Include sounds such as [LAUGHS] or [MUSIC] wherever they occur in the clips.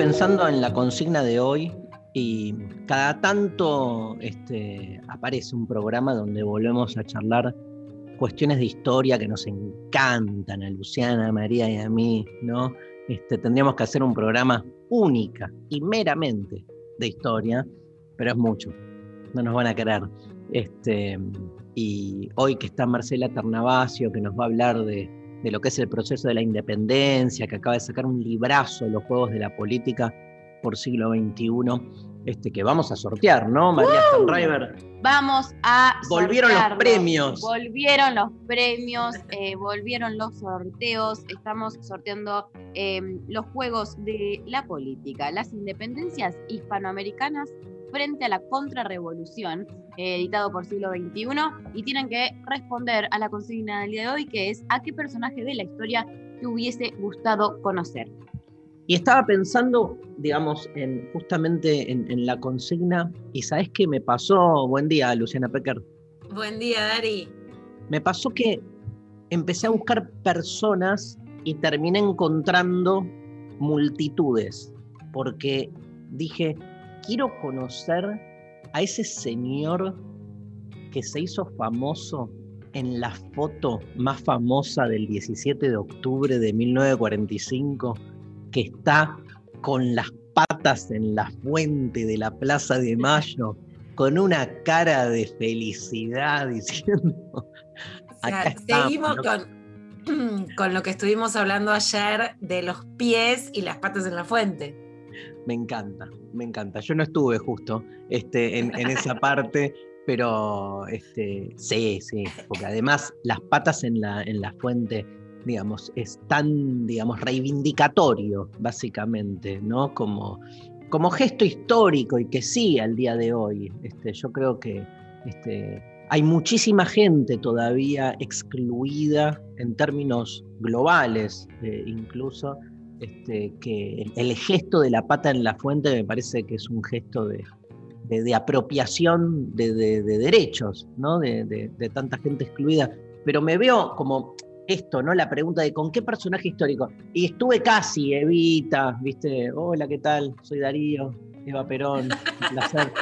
pensando en la consigna de hoy y cada tanto este, aparece un programa donde volvemos a charlar cuestiones de historia que nos encantan a Luciana, a María y a mí, ¿no? Este, tendríamos que hacer un programa única y meramente de historia, pero es mucho, no nos van a querer. Este, y hoy que está Marcela Ternavasio, que nos va a hablar de, de lo que es el proceso de la independencia, que acaba de sacar un librazo, Los Juegos de la Política por siglo XXI, este, que vamos a sortear, ¿no, María Stanriver? Vamos a. Volvieron los premios. Volvieron los premios, eh, volvieron los sorteos. Estamos sorteando eh, los juegos de la política, las independencias hispanoamericanas frente a la contrarrevolución, eh, editado por siglo XXI. Y tienen que responder a la consigna del día de hoy, que es: ¿a qué personaje de la historia te hubiese gustado conocer? Y estaba pensando, digamos, en, justamente en, en la consigna, y ¿sabes qué me pasó? Buen día, Luciana Pecker. Buen día, Dari. Me pasó que empecé a buscar personas y terminé encontrando multitudes, porque dije, quiero conocer a ese señor que se hizo famoso en la foto más famosa del 17 de octubre de 1945, que está con las patas en la fuente de la Plaza de Mayo, [LAUGHS] con una cara de felicidad diciendo... O sea, estamos, seguimos ¿no? con, [CLEARS THROAT] con lo que estuvimos hablando ayer de los pies y las patas en la fuente. Me encanta, me encanta. Yo no estuve justo este, en, en esa [LAUGHS] parte, pero este, sí, sí, porque además las patas en la, en la fuente, digamos, es tan, digamos, reivindicatorio, básicamente, ¿no? Como, como gesto histórico y que sí al día de hoy. Este, yo creo que este, hay muchísima gente todavía excluida en términos globales, eh, incluso, este, que el, el gesto de la pata en la fuente me parece que es un gesto de, de, de apropiación de, de- de derechos, ¿no? De, tanta gente excluida. Pero me veo como esto, ¿no? La pregunta de con qué personaje histórico. Y estuve casi, Evita, ¿viste? Hola, ¿qué tal? Soy Darío, Eva Perón, un placer.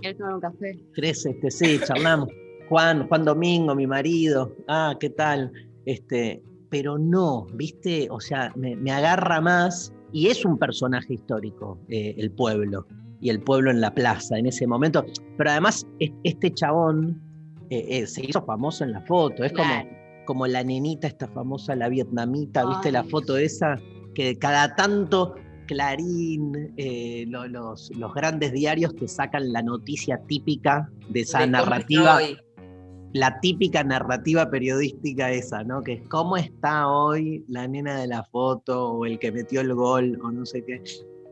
¿Quieres tomar un café? ¿Crees? Este, sí, charlamos. Juan, Juan Domingo, mi marido. Ah, ¿qué tal? Este, pero no, ¿viste? O sea, me, me agarra más y es un personaje histórico, eh, el pueblo, y el pueblo en la plaza en ese momento. Pero además, es- este chabón eh, eh, se hizo famoso en la foto, es como, Claro. como la nenita esta famosa, la vietnamita, ¿viste la foto esa? Que cada tanto Clarín, eh, lo- los, los grandes diarios te sacan la noticia típica de esa De narrativa, hoy. La típica narrativa periodística esa, ¿no? Que es cómo está hoy la nena de la foto o el que metió el gol o no sé qué.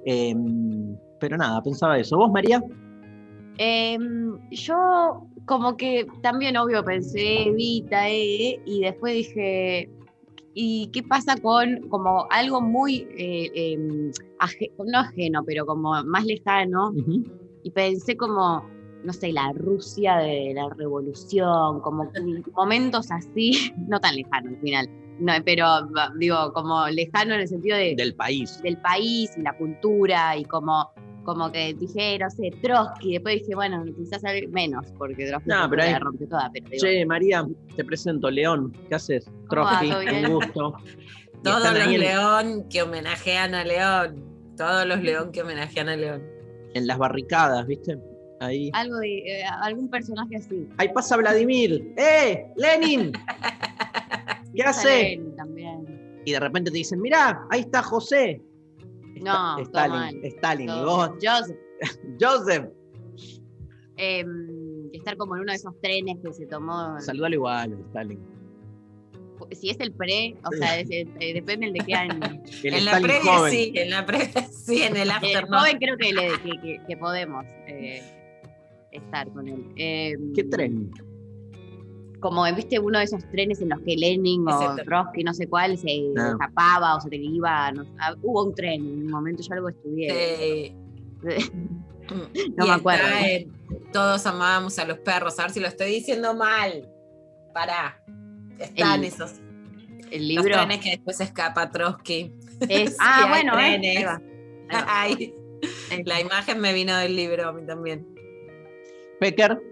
Em, pero nada, pensaba eso. ¿Vos, María? Em, yo como que también obvio pensé Evita, eh, y después dije, ¿y qué pasa con como algo muy, eh, em, no ajeno, pero como más lejano? Y pensé como, no sé, la Rusia de la revolución, como [LAUGHS] momentos así, [LAUGHS] no tan lejano al final, no, pero digo, como lejano en el sentido de, Del país. del país y la cultura y como, como que dije, no sé, Trotsky, después dije, bueno, quizás menos, porque Trotsky No, pero la hay- que rompió toda, pero digo, Che, María, te presento, León. ¿Qué haces? Trotsky, un gusto. [LAUGHS] Todos los ahí León que homenajean a León. Todos los León que homenajean a León. en las barricadas, ¿viste? Ahí. Algo de eh, algún personaje así. Ahí pasa Vladimir. ¡Eh! ¡Lenin! [LAUGHS] ¿Qué hace? También. Y de repente te dicen, mirá, ahí está José. No, Stalin. Stalin. Y vos, Joseph, [LAUGHS] Joseph, em, estar como en uno de esos trenes que se tomó. saludalo igual, Stalin. Si es el pre, o sea, es- es- eh, depende el de qué año. [LAUGHS] El en la previa joven. sí, en la previa sí, en el El after no. joven creo que, le- que, que- que podemos eh, estar con él. Em, ¿Qué tren? Como viste uno de esos trenes en los que Lenin o. Trotsky, no sé cuál, se Ah. escapaba o se te iba. no- ah, hubo un tren en un momento, yo algo estudié. Sí. [LAUGHS] No Y me acuerdo. Todos amábamos a los perros. A ver si lo estoy diciendo mal. Pará. Están El- esos. El Los libro trenes que después escapa Trotsky. es. [LAUGHS] Ah, bueno, ¿eh? trenes. Ahí va, ahí va. [LAUGHS] Ay, Eh, la imagen me vino del libro a mí también. Pecker,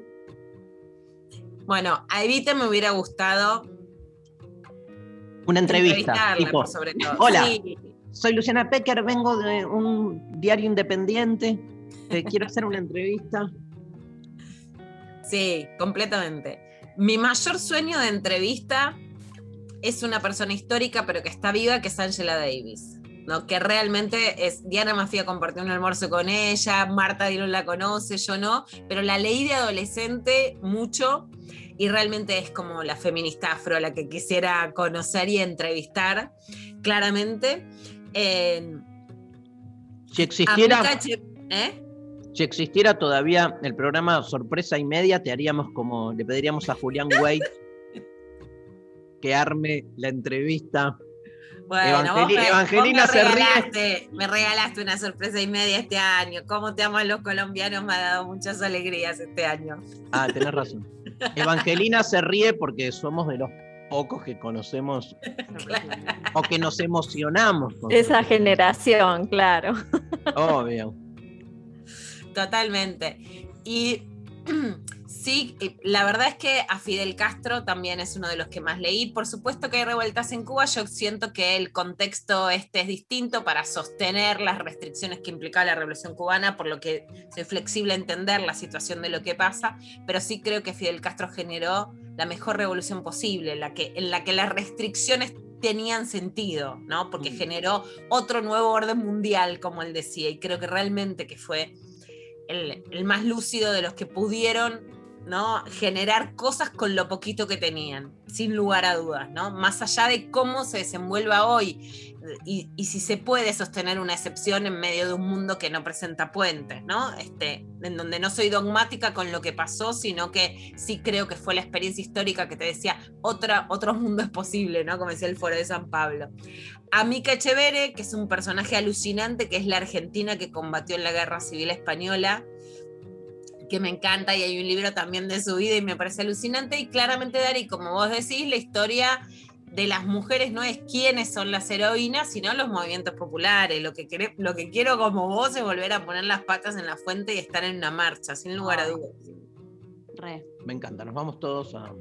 Bueno, a Evita me hubiera gustado una entrevista. Tipo, por sobre todo. Hola. Sí, soy Luciana Pecker, vengo de un diario independiente. Te [LAUGHS] quiero hacer una entrevista. Sí, completamente. Mi mayor sueño de entrevista es una persona histórica, pero que está viva, que es Angela Davis. ¿No? Que realmente es. Diana Mafia compartió un almuerzo con ella, Marta Dillon la conoce, yo no, pero la leí de adolescente mucho y realmente es como la feminista afro la que quisiera conocer y entrevistar, claramente. Eh, Si existiera, ¿eh? si existiera todavía el programa Sorpresa y Media, te haríamos como, le pediríamos a Julián Wade [LAUGHS] que arme la entrevista. Bueno, Evangeli- vos me, Evangelina vos me se ríe. regalaste, me regalaste una sorpresa y media este año. Cómo te aman los colombianos me ha dado muchas alegrías este año. Ah, tenés razón. Evangelina se ríe porque somos de los pocos que conocemos [LAUGHS] o que nos emocionamos. con Esa su- generación, claro. Obvio. Totalmente. Y [CLEARS THROAT] sí, la verdad es que a Fidel Castro también es uno de los que más leí. Por supuesto que hay revueltas en Cuba. Yo siento que el contexto este es distinto para sostener las restricciones que implicaba la revolución cubana, por lo que soy flexible a entender la situación de lo que pasa, pero sí creo que Fidel Castro generó la mejor revolución posible, la que, en la que las restricciones tenían sentido, ¿no? Porque Mm. generó otro nuevo orden mundial, como él decía, y creo que realmente que fue el, el más lúcido de los que pudieron ¿no? generar cosas con lo poquito que tenían, sin lugar a dudas, ¿no? Más allá de cómo se desenvuelva hoy y, si se puede sostener una excepción en medio de un mundo que no presenta puentes, ¿no? Este, en donde no soy dogmática con lo que pasó, sino que sí creo que fue la experiencia histórica que te decía, otra, otro mundo es posible, ¿no? Como decía el foro de San Pablo. A Mica Echevere, que es un personaje alucinante, que es la argentina que combatió en la Guerra Civil Española, que me encanta y hay un libro también de su vida y me parece alucinante. Y claramente, Dari, como vos decís, la historia de las mujeres no es quiénes son las heroínas, sino los movimientos populares. Lo que, queré- lo que quiero como vos es volver a poner las patas en la fuente y estar en una marcha, sin lugar a Ah. dudas. Re. Me encanta. Nos vamos todos a-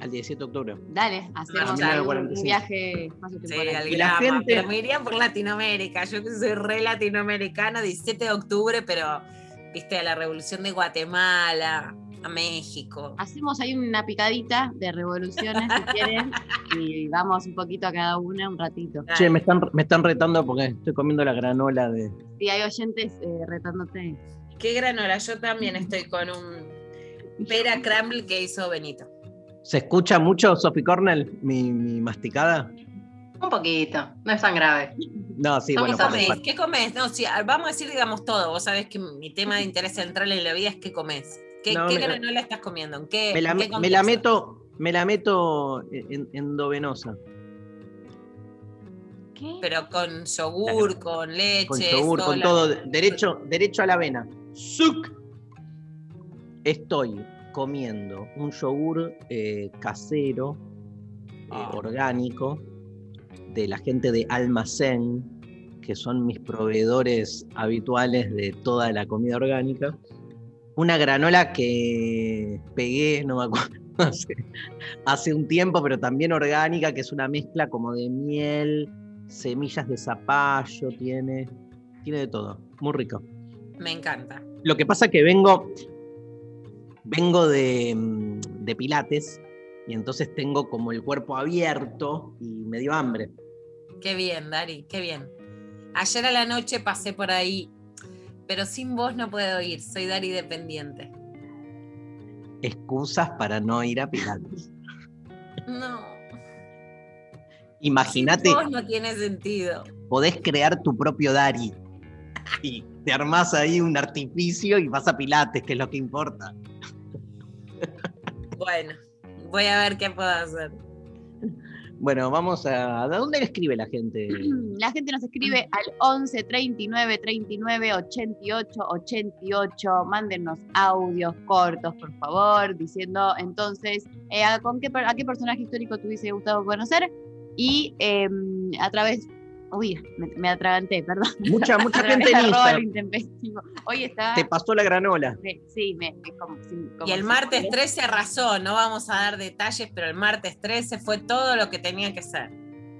al 17 de octubre. Dale, hacemos un 45. viaje espacio Sí, al Y la gente- pero me iría por Latinoamérica. Yo que soy re latinoamericana, 17 de octubre, pero viste, a la revolución de Guatemala, a México. Hacemos ahí una picadita de revoluciones si quieren y vamos un poquito a cada una un ratito. Che, me están, me están retando porque estoy comiendo la granola de. Si hay oyentes eh, retándote. Qué granola, yo también estoy con un pera crumble que hizo Benito. ¿Se escucha mucho, Sophie Cornell, mi, mi masticada? Un poquito, no es tan grave. No, sí, Somos bueno, supuesto. ¿Qué comes? No, sí, vamos a decir, digamos, todo. Vos sabés que mi tema de interés central en la vida es qué comes. ¿Qué, No, qué granola estás comiendo? ¿En qué, me la, qué me- meto, me la meto en- endovenosa. ¿Qué? Pero con yogur, con leche. Con yogur, con todo, derecho, derecho a la avena. ¡Zuc! Estoy comiendo un yogur eh, casero, eh, Ah. orgánico, de la gente de Almacén, que son mis proveedores habituales de toda la comida orgánica. Una granola que pegué, no me acuerdo, [LAUGHS] hace, hace un tiempo, pero también orgánica, que es una mezcla como de miel, semillas de zapallo, tiene, tiene de todo, muy rico. Me encanta. Lo que pasa que vengo, vengo de, de Pilates y entonces tengo como el cuerpo abierto y me dio hambre. Qué bien, Dari, qué bien. Ayer a la noche pasé por ahí, pero sin vos no puedo ir, soy Dari dependiente. Excusas para no ir a Pilates. No. Imagínate, Sin vos no tiene sentido. podés crear tu propio Dari. Y te armás ahí un artificio y vas a Pilates, que es lo que importa. Bueno, voy a ver qué puedo hacer. [LAUGHS] Bueno, vamos a. ¿De dónde le escribe la gente? [CLEARS THROAT] La gente nos escribe al 11 39 39 88 88. Mándenos audios cortos, por favor, diciendo entonces eh, a, con qué, a qué personaje histórico te hubiese gustado conocer y em, a través. Uy, me, me atraganté, perdón. Mucha, [LAUGHS] mucha gente en Instagram. Hoy está. Te pasó la granola. me- sí, me. me- como- Y el martes 13 arrasó, no vamos a dar detalles, pero el martes 13 fue todo lo que tenía que ser.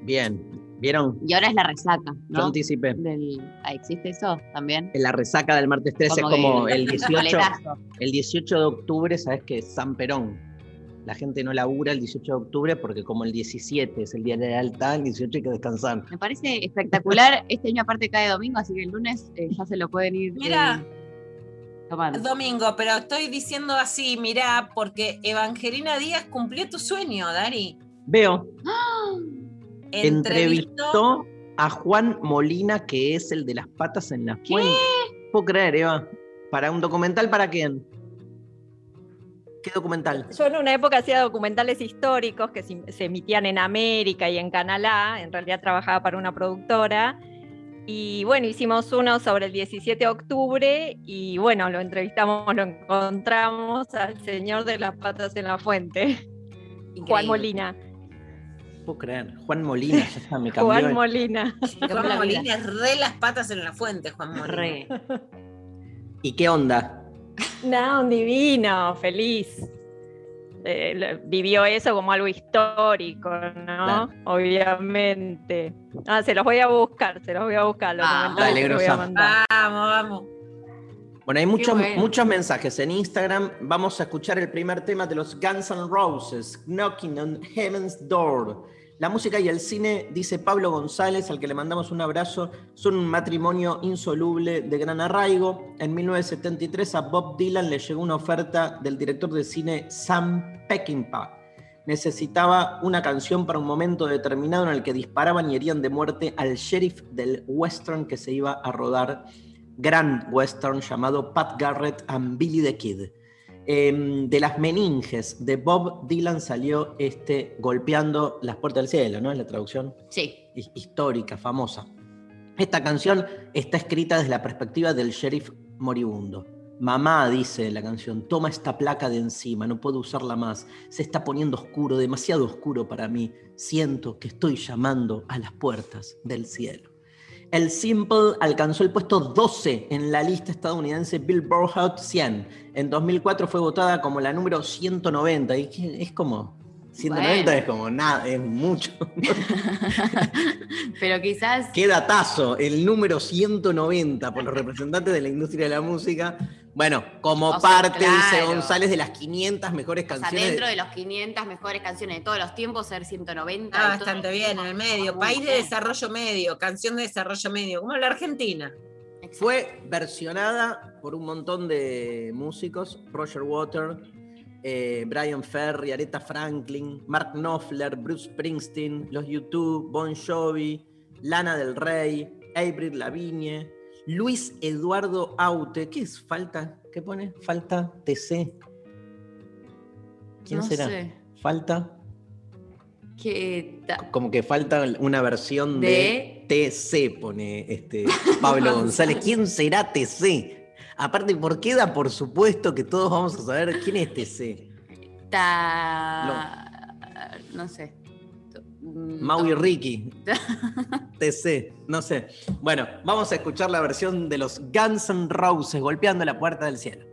Bien. ¿Vieron? Y ahora es la resaca, Yo ¿no? anticipé. Del, ah, ¿Existe eso también? En la resaca del martes 13 Como es como el [LAUGHS] 18, coletazo. el 18 de octubre, ¿sabes qué? San Perón. La gente no labura el 18 de octubre porque como el 17 es el día de la lealtad, el 18 hay que descansar. Me parece espectacular. [LAUGHS] Este año aparte cae domingo, así que el lunes eh, ya se lo pueden ir Mira. eh, tomando. Domingo, pero estoy diciendo así, mirá, porque Evangelina Díaz cumplió tu sueño, Dari. Veo, [GASPS] ¡Ah! entrevistó a Juan Molina, que es el de las patas en la fuente. ¿Puedo creer, Eva? ¿Para un documental para quién? ¿Qué documental? Yo en una época hacía documentales históricos que se, emitían en América y en Canal A, en realidad trabajaba para una productora. Y bueno, hicimos uno sobre el 17 de octubre y bueno, lo entrevistamos, lo encontramos al señor de las patas en la fuente, Juan. Molina. ¿Puedo creer? Juan Molina, ya está, me cambió. [LAUGHS] Juan el- Molina. Juan. Molina es re las patas en la fuente, Juan Molina. Re. ¿Y qué onda? No, un divino, feliz. Eh, vivió eso como algo histórico, ¿no? Claro. Obviamente. Ah, se los voy a buscar, se los voy a buscar. Los Ah, dale, voy a mandar. Vamos, vamos. Bueno, hay muchos, bueno. muchos mensajes en Instagram. Vamos a escuchar el primer tema de los Guns N' Roses, Knocking on Heaven's Door. La música y el cine, dice Pablo González, al que le mandamos un abrazo, son un matrimonio insoluble de gran arraigo. En 1973 a Bob Dylan le llegó una oferta del director de cine Sam Peckinpah. Necesitaba una canción para un momento determinado en el que disparaban y herían de muerte al sheriff del western que se iba a rodar gran western llamado Pat Garrett and Billy the Kid. Em, de las meninges de Bob Dylan salió este Golpeando las puertas del cielo, ¿no? Es la traducción Sí. hi- histórica, famosa. Esta canción está escrita desde la perspectiva del sheriff moribundo. Mamá, dice la canción, toma esta placa de encima, no puedo usarla más. Se está poniendo oscuro, demasiado oscuro para mí. Siento que estoy llamando a las puertas del cielo. El Simple alcanzó el puesto 12 en la lista estadounidense Billboard Hot 100. En 2004 fue votada como la número 190. Y es como. 190 Bueno. es como nada, es mucho. [LAUGHS] Pero quizás. Qué datazo, el número 190 por los representantes de la industria de la música. Bueno, como O sea, parte, dice. González, de las 500 mejores O sea, canciones. dentro de los 500 mejores canciones de todos los tiempos, ser 190. Ah, bastante bien, en el medio. País de desarrollo medio, canción de desarrollo medio, como la Argentina. Exacto. Fue versionada por un montón de músicos, Roger Water, eh, Brian Ferry, Aretha Franklin, Mark Knopfler, Bruce Springsteen, los YouTube, Bon Jovi, Lana del Rey, Avril Lavigne, Luis Eduardo Aute. ¿Qué es? Falta, ¿qué pone? Falta TC. ¿Quién No será? sé. Falta, Que como que falta una versión de, TC, pone este Pablo [LAUGHS] González. ¿Quién será TC? Aparte, ¿por qué da por supuesto que todos vamos a saber quién es TC? ta- no sé. Mau y no. Ricky. [LAUGHS] TC, no sé. Bueno, vamos a escuchar la versión de los Guns N' Roses golpeando la puerta del cielo.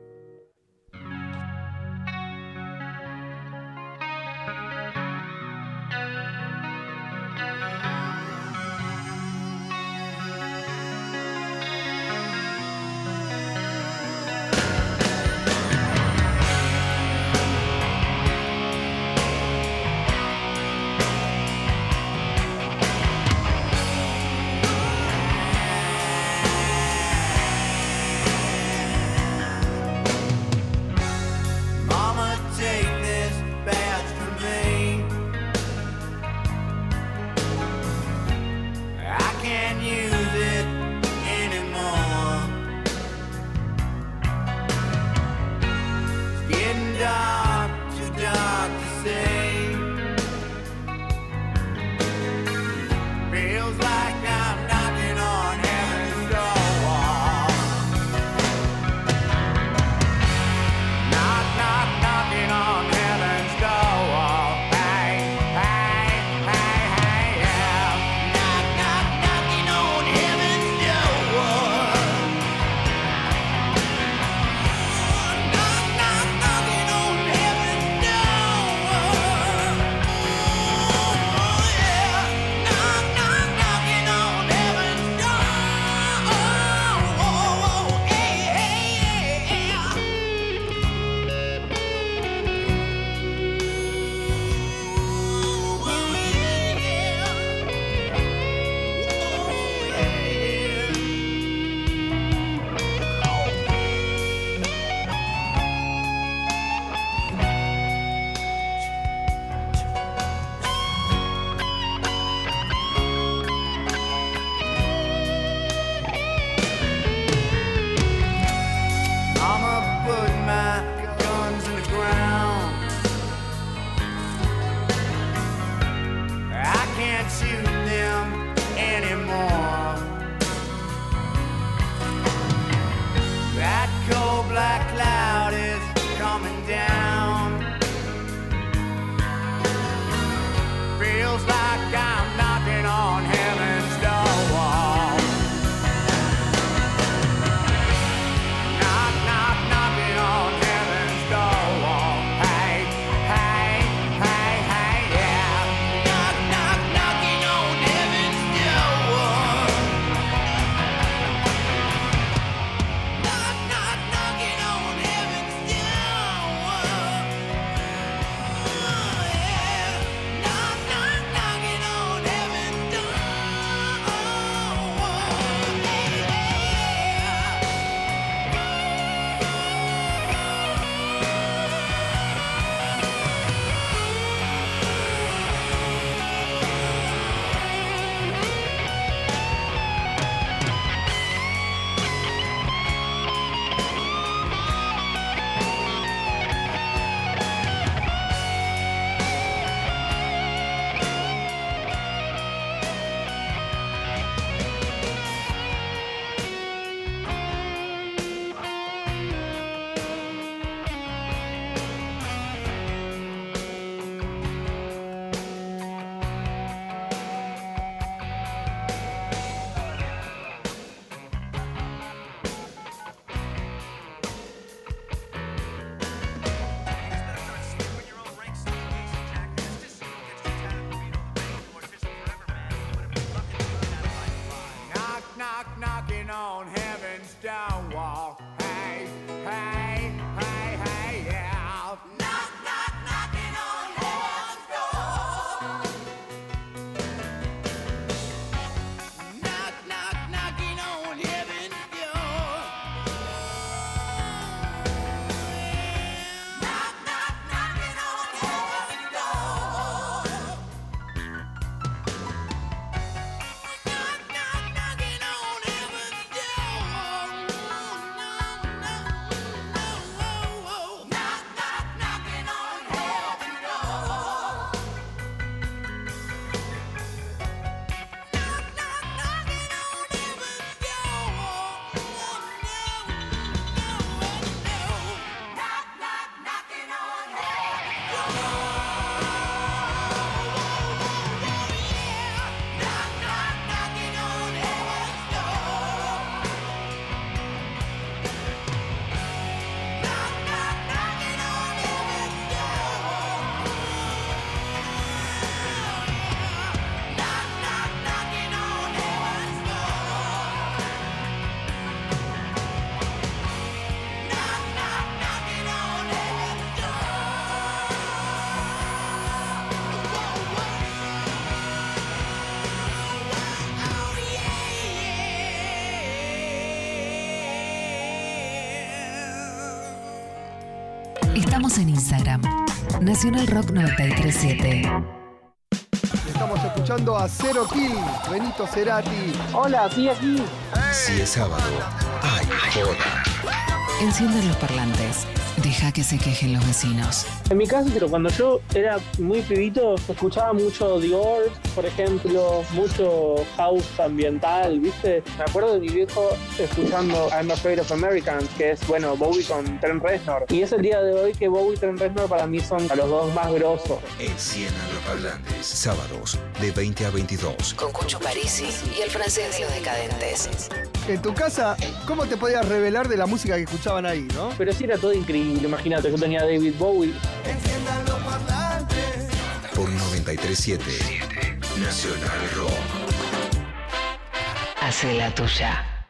En Instagram. Nacional Rock 937. Estamos escuchando a Cero Kill, Benito Cerati. Hola, sí, aquí. Si es sábado, ay, joda. Encienden los parlantes. Deja que se quejen los vecinos. En mi caso, pero cuando yo era muy pibito, escuchaba mucho The Doors, por ejemplo, mucho house ambiental, ¿viste? Me acuerdo de mi viejo escuchando I'm Afraid of Americans, que es, bueno, Bowie con Trent Reznor. Y es el día de hoy que Bowie y Trent Reznor para mí son los dos más grosos. Enciendan los parlantes. Sábados de 20 a 22. Con Cucho Parisi y el francés de los decadentes. En tu casa, ¿cómo te podías revelar de la música que escuchaban ahí, no? Pero sí era todo increíble, imagínate, yo tenía a David Bowie. Por 937 Nacional Rock. Hace la tuya.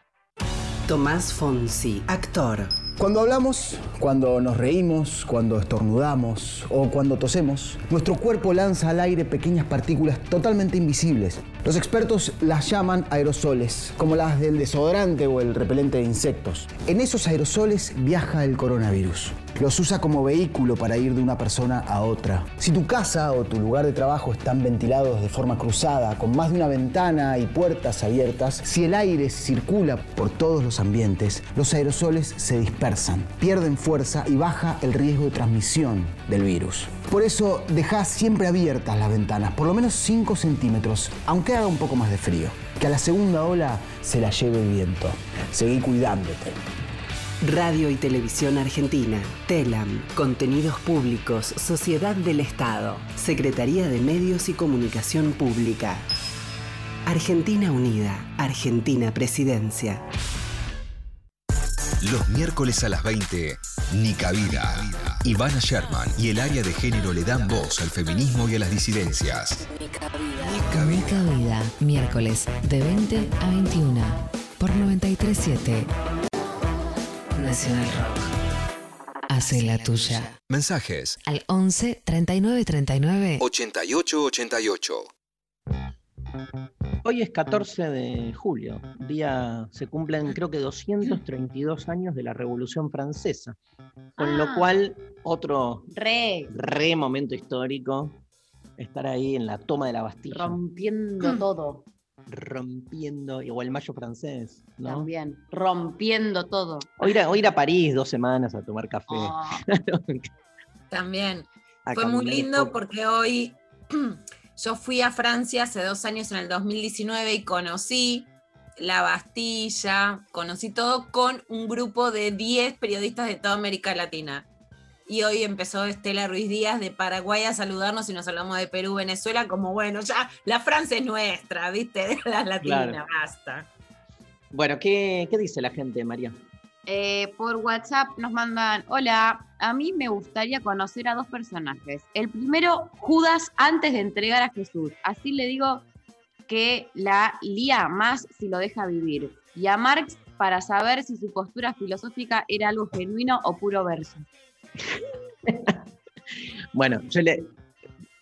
Tomás Fonsi, actor. Cuando hablamos, cuando nos reímos, cuando estornudamos o cuando tosemos, nuestro cuerpo lanza al aire pequeñas partículas totalmente invisibles. Los expertos las llaman aerosoles, como las del desodorante o el repelente de insectos. En esos aerosoles viaja el coronavirus. Los usa como vehículo para ir de una persona a otra. Si tu casa o tu lugar de trabajo están ventilados de forma cruzada, con más de una ventana y puertas abiertas, si el aire circula por todos los ambientes, los aerosoles se dispersan, pierden fuerza y baja el riesgo de transmisión del virus. Por eso, deja siempre abiertas las ventanas, por lo menos 5 centímetros, aunque haga un poco más de frío. Que a la segunda ola se la lleve el viento. Seguí cuidándote. Radio y Televisión Argentina, TELAM, Contenidos Públicos, Sociedad del Estado, Secretaría de Medios y Comunicación Pública. Argentina Unida, Argentina Presidencia. Los miércoles a las 20, Nica Vida. Ivana Sherman y el área de género le dan voz al feminismo y a las disidencias. Nica Vida, miércoles de 20 a 21 por 937 Nacional Rock. Hace la tuya. Mensajes Al 11 39 39 88 88. Hoy es 14 de julio, día se cumplen creo que 232 años de la Revolución Francesa, con lo Ah. cual otro Re, re momento histórico estar ahí en la toma de la Bastilla, rompiendo todo. Rompiendo, el mayo francés, ¿no? También, rompiendo todo. O ir, a, o ir a París dos semanas a tomar café. Ah, [LAUGHS] También. a Fue muy lindo por- porque hoy [CLEARS THROAT] yo fui a Francia hace dos años, en el 2019, y conocí la Bastilla, conocí todo con un grupo de 10 periodistas de toda América Latina. Y hoy empezó Estela Ruiz Díaz de Paraguay a saludarnos y nos hablamos de Perú, Venezuela, como bueno, ya la Francia es nuestra, ¿viste? De [LAUGHS] la latina, Claro. basta. Bueno, ¿qué, ¿qué dice la gente, María? eh, por WhatsApp nos mandan, hola, a mí me gustaría conocer a dos personajes. El primero, Judas antes de entregar a Jesús. Así le digo que la lía más si lo deja vivir. Y a Marx para saber si su postura filosófica era algo genuino o puro verso. [LAUGHS] Bueno, yo le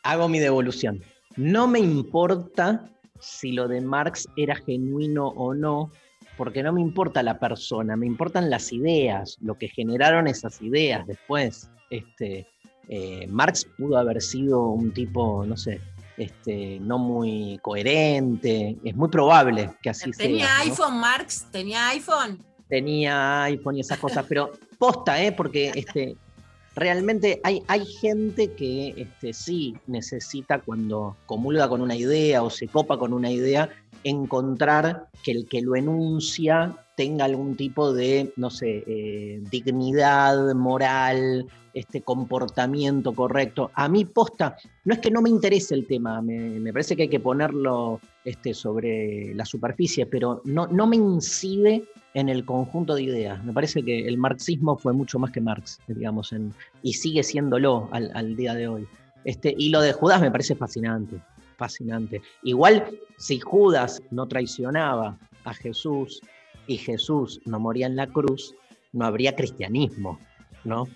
hago mi devolución. No me importa si lo de Marx era genuino o no, porque no me importa la persona, me importan las ideas, lo que generaron esas ideas después. Este, eh, Marx pudo haber sido un tipo, no sé, este, no muy coherente, es muy probable que así ¿Tenía sea. ¿no? iPhone, Marx? ¿Tenía iPhone? tenía iPhone y esas cosas, pero posta, ¿eh? porque este, [LAUGHS] realmente hay, hay gente que este, sí necesita cuando comulga con una idea o se copa con una idea, encontrar que el que lo enuncia tenga algún tipo de, no sé, eh, dignidad moral, este comportamiento correcto. A mí posta, no es que no me interese el tema, me, me parece que hay que ponerlo este, sobre la superficie, pero no, no me incide en el conjunto de ideas. Me parece que el marxismo fue mucho más que Marx, digamos, en, y sigue siéndolo al, al día de hoy. Este, y lo de Judas me parece fascinante, fascinante. Igual, si Judas no traicionaba a Jesús y Jesús no moría en la cruz, no habría cristianismo, ¿no?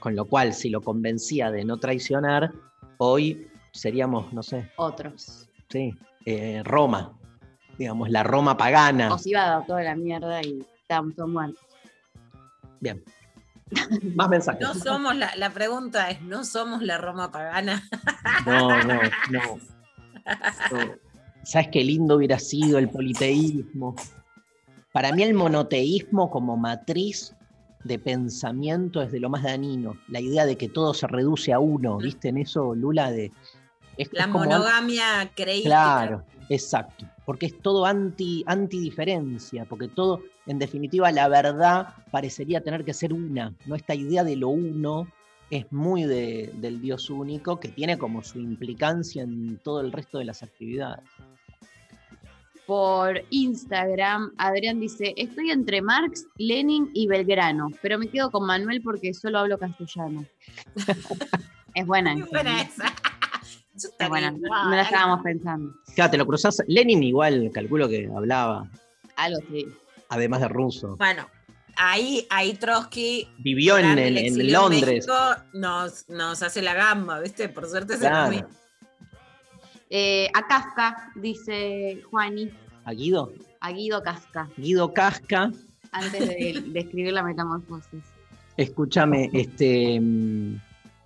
Con lo cual, si lo convencía de no traicionar, hoy seríamos, no sé, Otros. sí, eh, Roma, digamos, la Roma pagana. Os iba a dar toda la mierda y estábamos todos muertos. Bien. Más mensajes. No somos la, la pregunta es, ¿no somos la Roma pagana? No, no, no. No. ¿Sabes qué lindo hubiera sido el politeísmo? Para mí el monoteísmo como matriz de pensamiento es de lo más dañino. La idea de que todo se reduce a uno, ¿viste? En eso, Lula, de... es- La es como- monogamia creída. Claro, exacto. Porque es todo anti, antidiferencia, porque todo, en definitiva, la verdad parecería tener que ser una, ¿no? Esta idea de lo uno es muy de- del Dios único, que tiene como su implicancia en todo el resto de las actividades. Por Instagram, Adrián dice, estoy entre Marx, Lenin y Belgrano, pero me quedo con Manuel porque solo hablo castellano. [LAUGHS] es buena. Muy buena esa. Es buena, [LAUGHS] no la estábamos pensando. Claro, te lo cruzás. Lenin igual, calculo que hablaba, Algo sí. además de ruso. Bueno, ahí, ahí Trotsky Vivió en, en- el en exilio Londres. México, nos, nos hace la gamba, ¿viste? Por suerte se Claro. Eh, a Kafka, dice Juani, A Guido. a Guido Kafka, Guido Casca. antes de, de escribir la metamorfosis. [LAUGHS] Escúchame, este, mm,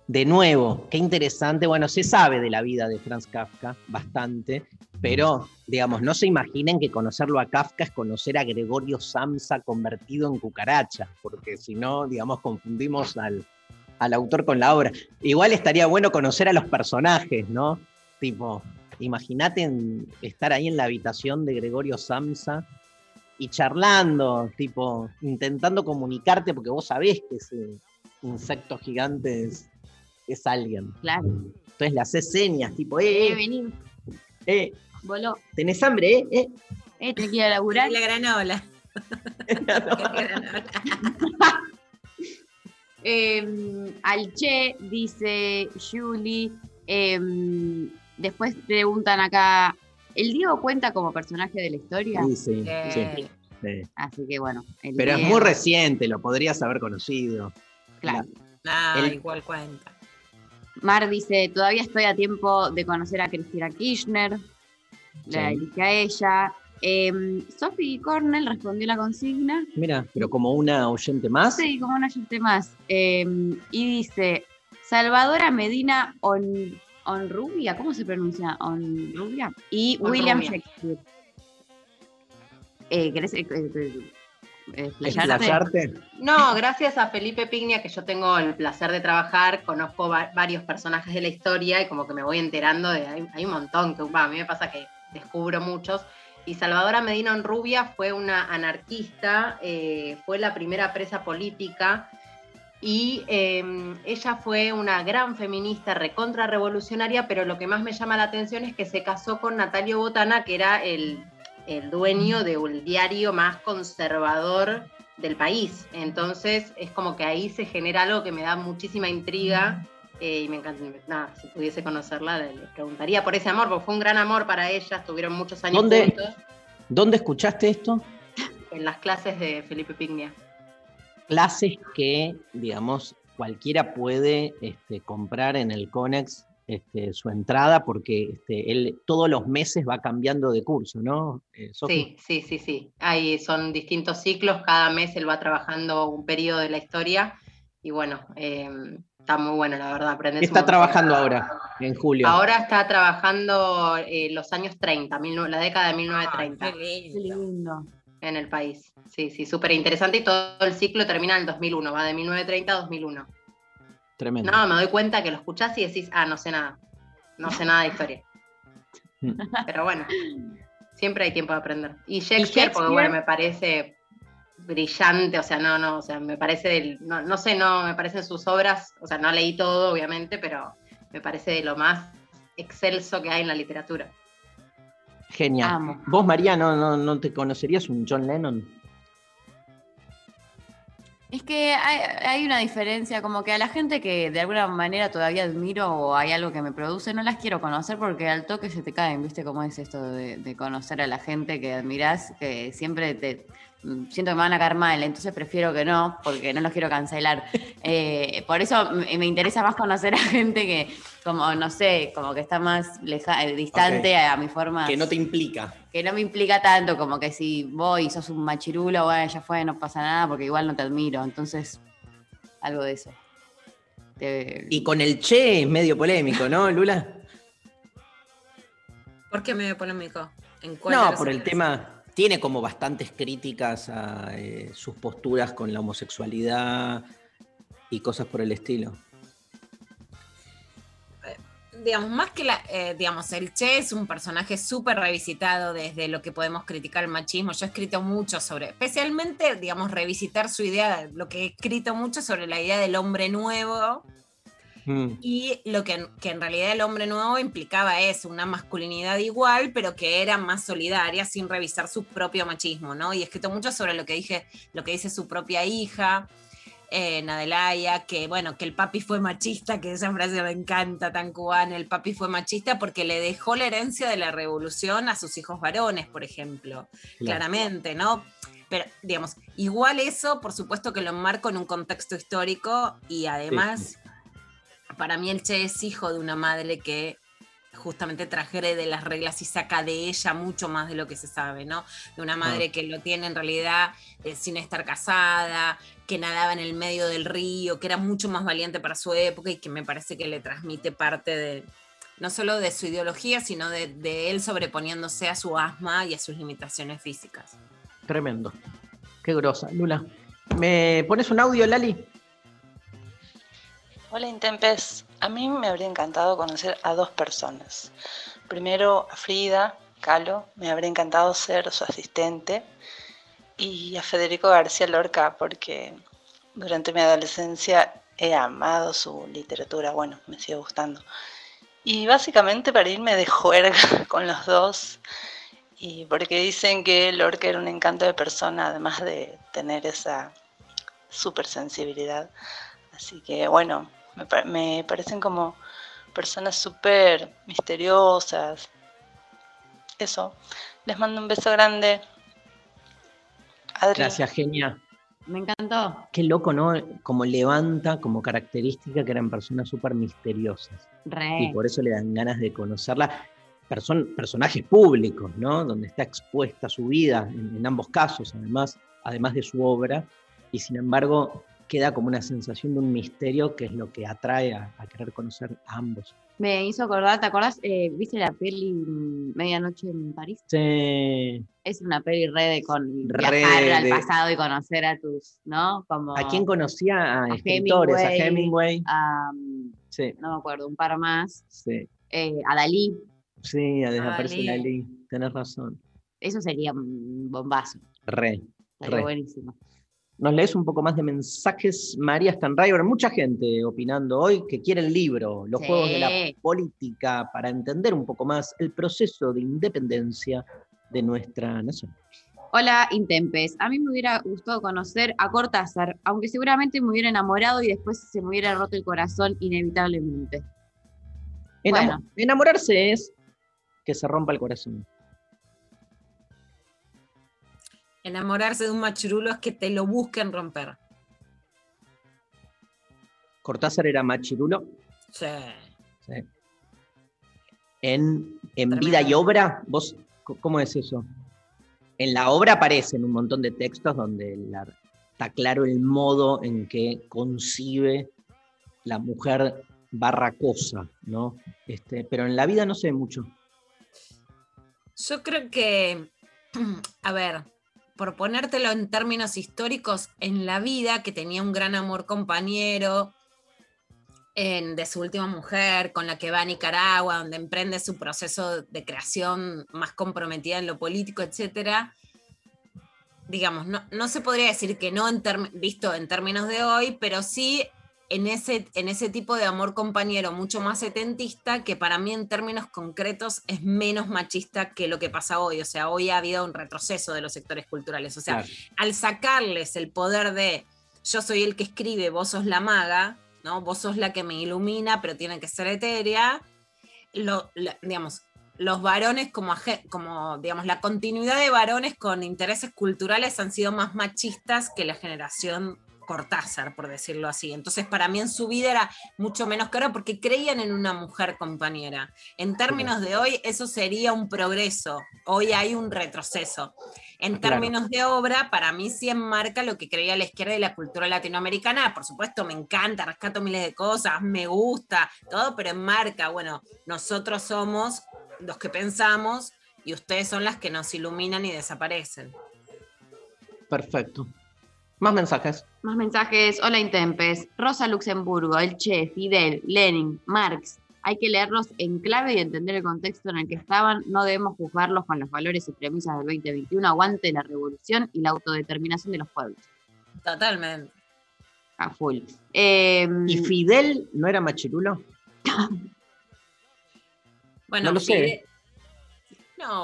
de nuevo, qué interesante. Bueno, se sabe de la vida de Franz Kafka bastante, pero, digamos, no se imaginen que conocerlo a Kafka es conocer a Gregorio Samsa convertido en cucaracha, porque si no, digamos, confundimos al, al autor con la obra. Igual estaría bueno conocer a los personajes, ¿no? Tipo, imagínate estar ahí en la habitación de Gregorio Samsa y charlando, tipo, intentando comunicarte porque vos sabés que ese insecto gigante es, es alguien. Claro. Entonces le haces señas, tipo, Eh, eh, vení, eh, voló. ¿tenés hambre? Eh, eh. Eh, tenés que ir a laburar. La granola. [LAUGHS] Eh, Alche, dice Julie. eh, después preguntan acá, ¿el Diego cuenta como personaje de la historia? Sí, sí, Eh, sí, sí. Así que bueno. el Pero es muy reciente, lo podrías haber conocido. Claro. El- igual cuenta. Mar dice, todavía estoy a tiempo de conocer a Cristina Kirchner. La Sí. elige a ella. Eh, Sophie Cornell respondió la consigna. Mira, pero como una oyente más. Sí, como una gente más. Eh, y dice, Salvadora Medina On, Onrubia, ¿cómo se pronuncia? Onrubia. Y William Onrubia. Shakespeare. Eh, explayarte? Explayarte. No, gracias a Felipe Pignia, que yo tengo el placer de trabajar, conozco va- varios personajes de la historia y como que me voy enterando de. Hay, hay un montón, que a mí me pasa que descubro muchos. Y Salvadora Medina Onrubia fue una anarquista, eh, fue la primera presa política y eh, ella fue una gran feminista, recontra revolucionaria, pero lo que más me llama la atención es que se casó con Natalio Botana, que era el, el dueño de un diario más conservador del país. Entonces es como que ahí se genera algo que me da muchísima intriga eh, y me encanta. Nada, si pudiese conocerla, le, preguntaría por ese amor, porque fue un gran amor para ella, estuvieron muchos años ¿Dónde? juntos ¿Dónde escuchaste esto? en las clases de Felipe Pignia. Clases que, digamos, cualquiera puede este, comprar en el Conex este, su entrada porque este, él todos los meses va cambiando de curso, ¿no? Eh? Sí, sí, sí, sí. Ahí son distintos ciclos, cada mes él va trabajando un periodo de la historia y bueno, eh, está muy bueno, la verdad. aprendes ¿Qué está trabajando ahora, en julio? Ahora está trabajando eh, los años 30, mil nue- la década de 1930 Qué lindo. Qué lindo. en el país. Sí, sí, súper interesante y todo el ciclo termina en el 2001, va de 1930 a 2001. Tremendo. No, me doy cuenta que lo escuchás y decís, ah, no sé nada, no sé nada de historia. [LAUGHS] Pero bueno, siempre hay tiempo de aprender. Y Shakespeare, porque Shakespeare? bueno, me parece brillante, o sea, no, no, o sea, me parece, del- no, no sé, no, me parecen sus obras, o sea, no leí todo, obviamente, pero me parece de lo más excelso que hay en la literatura. Genial. Amo. ¿Vos, María, no, no, no te conocerías un John Lennon? Es que hay, una diferencia, como que a la gente que de alguna manera todavía admiro o hay algo que me produce, no las quiero conocer porque al toque se te caen, ¿viste cómo es esto de, de conocer a la gente que admirás? Que siempre te siento que me van a caer mal, entonces prefiero que no, porque no los quiero cancelar. [LAUGHS] Eh, por eso me, me interesa más conocer a gente que, como, no sé, como que está más leja, eh, distante a mi forma Que no te implica. que no me implica tanto, como que si voy y sos un machirulo, bueno, ya fue, no pasa nada, porque igual no te admiro. Entonces, algo de eso. Te- Y con el Che es medio polémico, ¿no, Lula? ¿Por qué medio polémico? ¿En cuál No, por el tema, tiene como bastantes críticas a eh, sus posturas con la homosexualidad y cosas por el estilo. digamos, más que la, eh, digamos, el Che es un personaje súper revisitado desde lo que podemos criticar el machismo. Yo he escrito mucho sobre, especialmente, digamos, revisitar su idea, lo que he escrito mucho sobre la idea del hombre nuevo Mm. y lo que, que en realidad el hombre nuevo implicaba es una masculinidad igual, pero que era más solidaria sin revisar su propio machismo, ¿no? Y escrito mucho sobre lo que dije, lo que dice su propia hija. eh, Nadelaya, que bueno, que el papi fue machista, que esa frase me encanta, tan cubana, el papi fue machista porque le dejó la herencia de la revolución a sus hijos varones, por ejemplo, claramente, ¿no? Pero, digamos, igual eso, por supuesto que lo enmarco en un contexto histórico y además, para mí el Che es hijo de una madre que justamente transgrede las reglas y saca de ella mucho más de lo que se sabe, ¿no? De una madre que lo tiene en realidad eh, sin estar casada, que nadaba en el medio del río, que era mucho más valiente para su época y que me parece que le transmite parte de, no solo de su ideología, sino de, de él sobreponiéndose a su asma y a sus limitaciones físicas. Tremendo. Qué grosa. Lula. ¿Me pones un audio, Lali? Hola Intempes, a mí me habría encantado conocer a dos personas. Primero a Frida Kahlo, me habría encantado ser su asistente, y a Federico García Lorca, porque durante mi adolescencia he amado su literatura, bueno, me sigue gustando. Y básicamente para irme de juerga [LAUGHS] con los dos, y porque dicen que Lorca era un encanto de persona, además de tener esa super sensibilidad. Así que bueno, me, pa- me parecen como personas súper misteriosas. Eso, les mando un beso grande. Adri. Gracias, genia. Me encantó. Qué loco, ¿no? Como levanta como característica que eran personas súper misteriosas. Re. Y por eso le dan ganas de conocerla. Person- personajes públicos, ¿no? Donde está expuesta su vida, en, en ambos casos, además, además de su obra. Y sin embargo, queda como una sensación de un misterio que es lo que atrae a, a querer conocer a ambos. Me hizo acordar, ¿te acordás? Eh, ¿Viste la peli mm, Medianoche en París? Sí. Es una peli re de con Re viajar al pasado y conocer a tus, ¿no? Como ¿A quién conocía? A, a escritores, a Hemingway, Hemingway. a, mm, Sí, no me acuerdo, un par más, sí. eh, a Dalí. Sí, a desaparecer Dalí. Dalí. Tenés razón. Eso sería un bombazo. Re, Estaría re. buenísimo. Nos lees un poco más de mensajes, María Stanriver. Mucha gente opinando hoy que quiere el libro, Los Sí. Juegos de la Política, para entender un poco más el proceso de independencia de nuestra nación. Hola, Intempes. A mí me hubiera gustado conocer a Cortázar, aunque seguramente me hubiera enamorado y después se me hubiera roto el corazón inevitablemente. Bueno. Enamorarse es que se rompa el corazón. Enamorarse de un machurulo es que te lo busquen romper. Cortázar era machirulo. Sí. Sí. En, en vida y obra, vos, ¿cómo es eso? En la obra aparecen un montón de textos donde la- está claro el modo en que concibe la mujer barra cosa, ¿no? Este, pero en la vida no sé mucho. Yo creo que, [CLEARS THROAT] a ver, por ponértelo en términos históricos, en la vida, que tenía un gran amor compañero en- de su última mujer, con la que va a Nicaragua, donde emprende su proceso de creación más comprometida en lo político, etcétera. Digamos, no, no se podría decir que no en visto en términos de hoy, pero sí en ese, en ese tipo de amor compañero mucho más setentista, que para mí en términos concretos es menos machista que lo que pasa hoy. O sea, hoy ha habido un retroceso de los sectores culturales. O sea, Claro. al sacarles el poder de yo soy el que escribe, vos sos la maga, ¿no? Vos sos la que me ilumina, pero tiene que ser etérea. Lo, la- digamos, los varones como, como, digamos, la continuidad de varones con intereses culturales han sido más machistas que la generación Cortázar, por decirlo así. Entonces, para mí en su vida era mucho menos que ahora porque creían en una mujer compañera. En términos de hoy, eso sería un progreso. Hoy hay un retroceso. En Claro. términos de obra, para mí sí enmarca lo que creía la izquierda y la cultura latinoamericana. Por supuesto, me encanta, rescato miles de cosas, me gusta, todo, pero enmarca, bueno, nosotros somos los que pensamos y ustedes son las que nos iluminan y desaparecen. Perfecto. Más mensajes. Más mensajes. Hola Intempes. Rosa Luxemburgo, El Che, Fidel, Lenin, Marx. Hay que leerlos en clave y entender el contexto en el que estaban. No debemos juzgarlos con los valores y premisas del 2021. Aguante la revolución y la autodeterminación de los pueblos. Totalmente. A full. Eh, ¿Y Fidel no era machirulo? [LAUGHS] Bueno, No lo sé.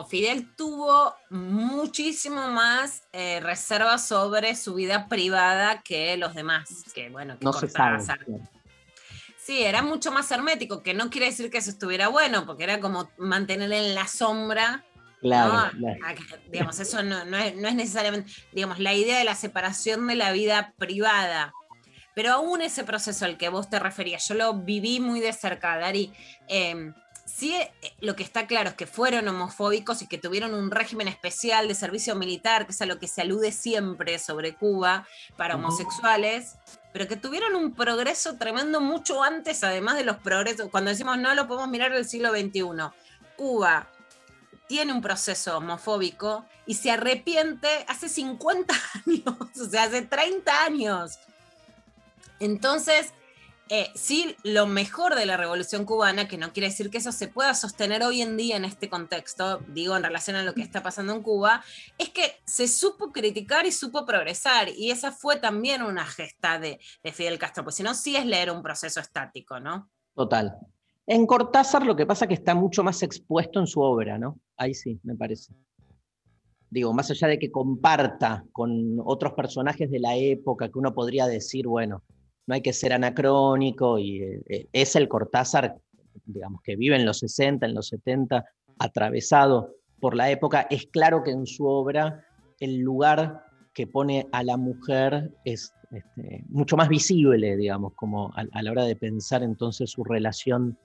Fidel, tuvo muchísimo más eh, reservas sobre su vida privada que los demás, que bueno, que No se sabe. Sí, era mucho más hermético, que no quiere decir que eso estuviera bueno, porque era como mantener en la sombra. Claro, ¿no? claro. A que, digamos, eso no, no es, no es necesariamente, digamos, la idea de la separación de la vida privada. Pero aún ese proceso al que vos te referías, yo lo viví muy de cerca, Dari. Eh, sí, eh, lo que está claro es que fueron homofóbicos y que tuvieron un régimen especial de servicio militar, que es a lo que se alude siempre sobre Cuba para homosexuales, pero que tuvieron un progreso tremendo mucho antes, además de los progresos. Cuando decimos no lo podemos mirar del siglo XXI, Cuba tiene un proceso homofóbico y se arrepiente hace 50 [LAUGHS] años, o sea, hace 30 años. Entonces, eh, sí, lo mejor de la revolución cubana, que no quiere decir que eso se pueda sostener hoy en día en este contexto, digo en relación a lo que está pasando en Cuba, es que se supo criticar y supo progresar. Y esa fue también una gesta de, de Fidel Castro, pues si no, sí es leer un proceso estático, ¿no? Total. En Cortázar lo que pasa es que está mucho más expuesto en su obra, ¿no? Ahí sí, me parece. Digo, más allá de que comparta con otros personajes de la época, que uno podría decir, bueno, no hay que ser anacrónico, y eh, es el Cortázar, digamos, que vive en los 60, en los 70, atravesado por la época, es claro que en su obra el lugar que pone a la mujer es este, mucho más visible, digamos, como a, la hora de pensar entonces su relación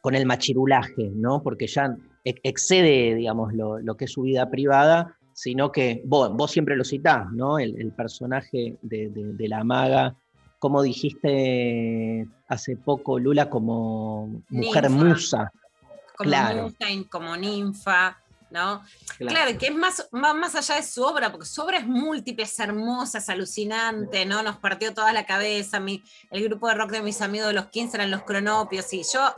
con el machirulaje, ¿no? Porque ya ex- excede, digamos, lo, lo que es su vida privada, sino que vos, vos siempre lo citás, ¿no? El, personaje de la maga, como dijiste hace poco, Lula, como mujer Ninfa. musa. Como Claro. musa, como ninfa, ¿no? Claro. Claro, que es más, más, más allá de su obra, porque su obra es múltiple, es hermosa, es alucinante, ¿no? Nos partió toda la cabeza. Mi, el grupo de rock de mis amigos de los 15 eran los cronopios, y yo,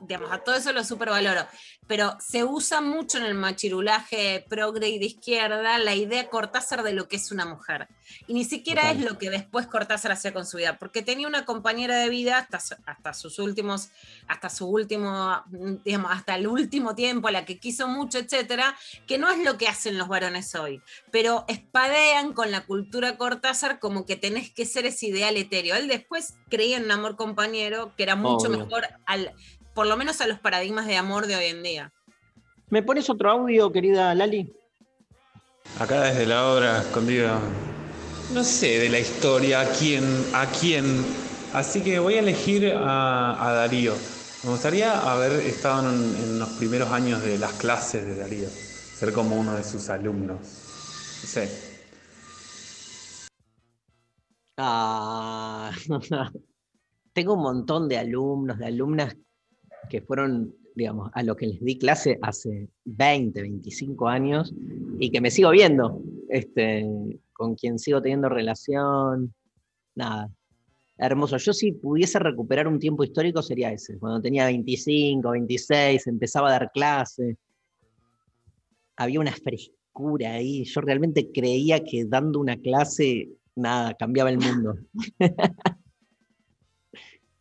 digamos, a todo eso lo supervaloro. Pero se usa mucho en el machirulaje progre y de izquierda la idea Cortázar de lo que es una mujer. Y ni siquiera es lo que después Cortázar hacía con su vida, porque tenía una compañera de vida hasta, hasta sus últimos, hasta su último, digamos, hasta el último tiempo, a la que quiso mucho, etcétera, que no es lo que hacen los varones hoy, pero espadean con la cultura Cortázar como que tenés que ser ese ideal etéreo. Él después creía en un amor compañero que era mucho Obvio. mejor al, por lo menos a los paradigmas de amor de hoy en día. ¿Me pones otro audio, querida Lali? Acá desde la obra escondida. No sé de la historia a quién, a quién. Así que voy a elegir a, a Darío. Me gustaría haber estado en, en los primeros años de las clases de Darío. Ser como uno de sus alumnos. No sé. Ah, [LAUGHS] tengo un montón de alumnos, de alumnas que fueron, digamos, a lo que les di clase hace 20, 25 años y que me sigo viendo, este, con quien sigo teniendo relación, nada. Hermoso. Yo si pudiese recuperar un tiempo histórico sería ese, cuando tenía 25, 26, empezaba a dar clase. Había una frescura ahí. Yo realmente creía que dando una clase, nada, cambiaba el mundo. [LAUGHS]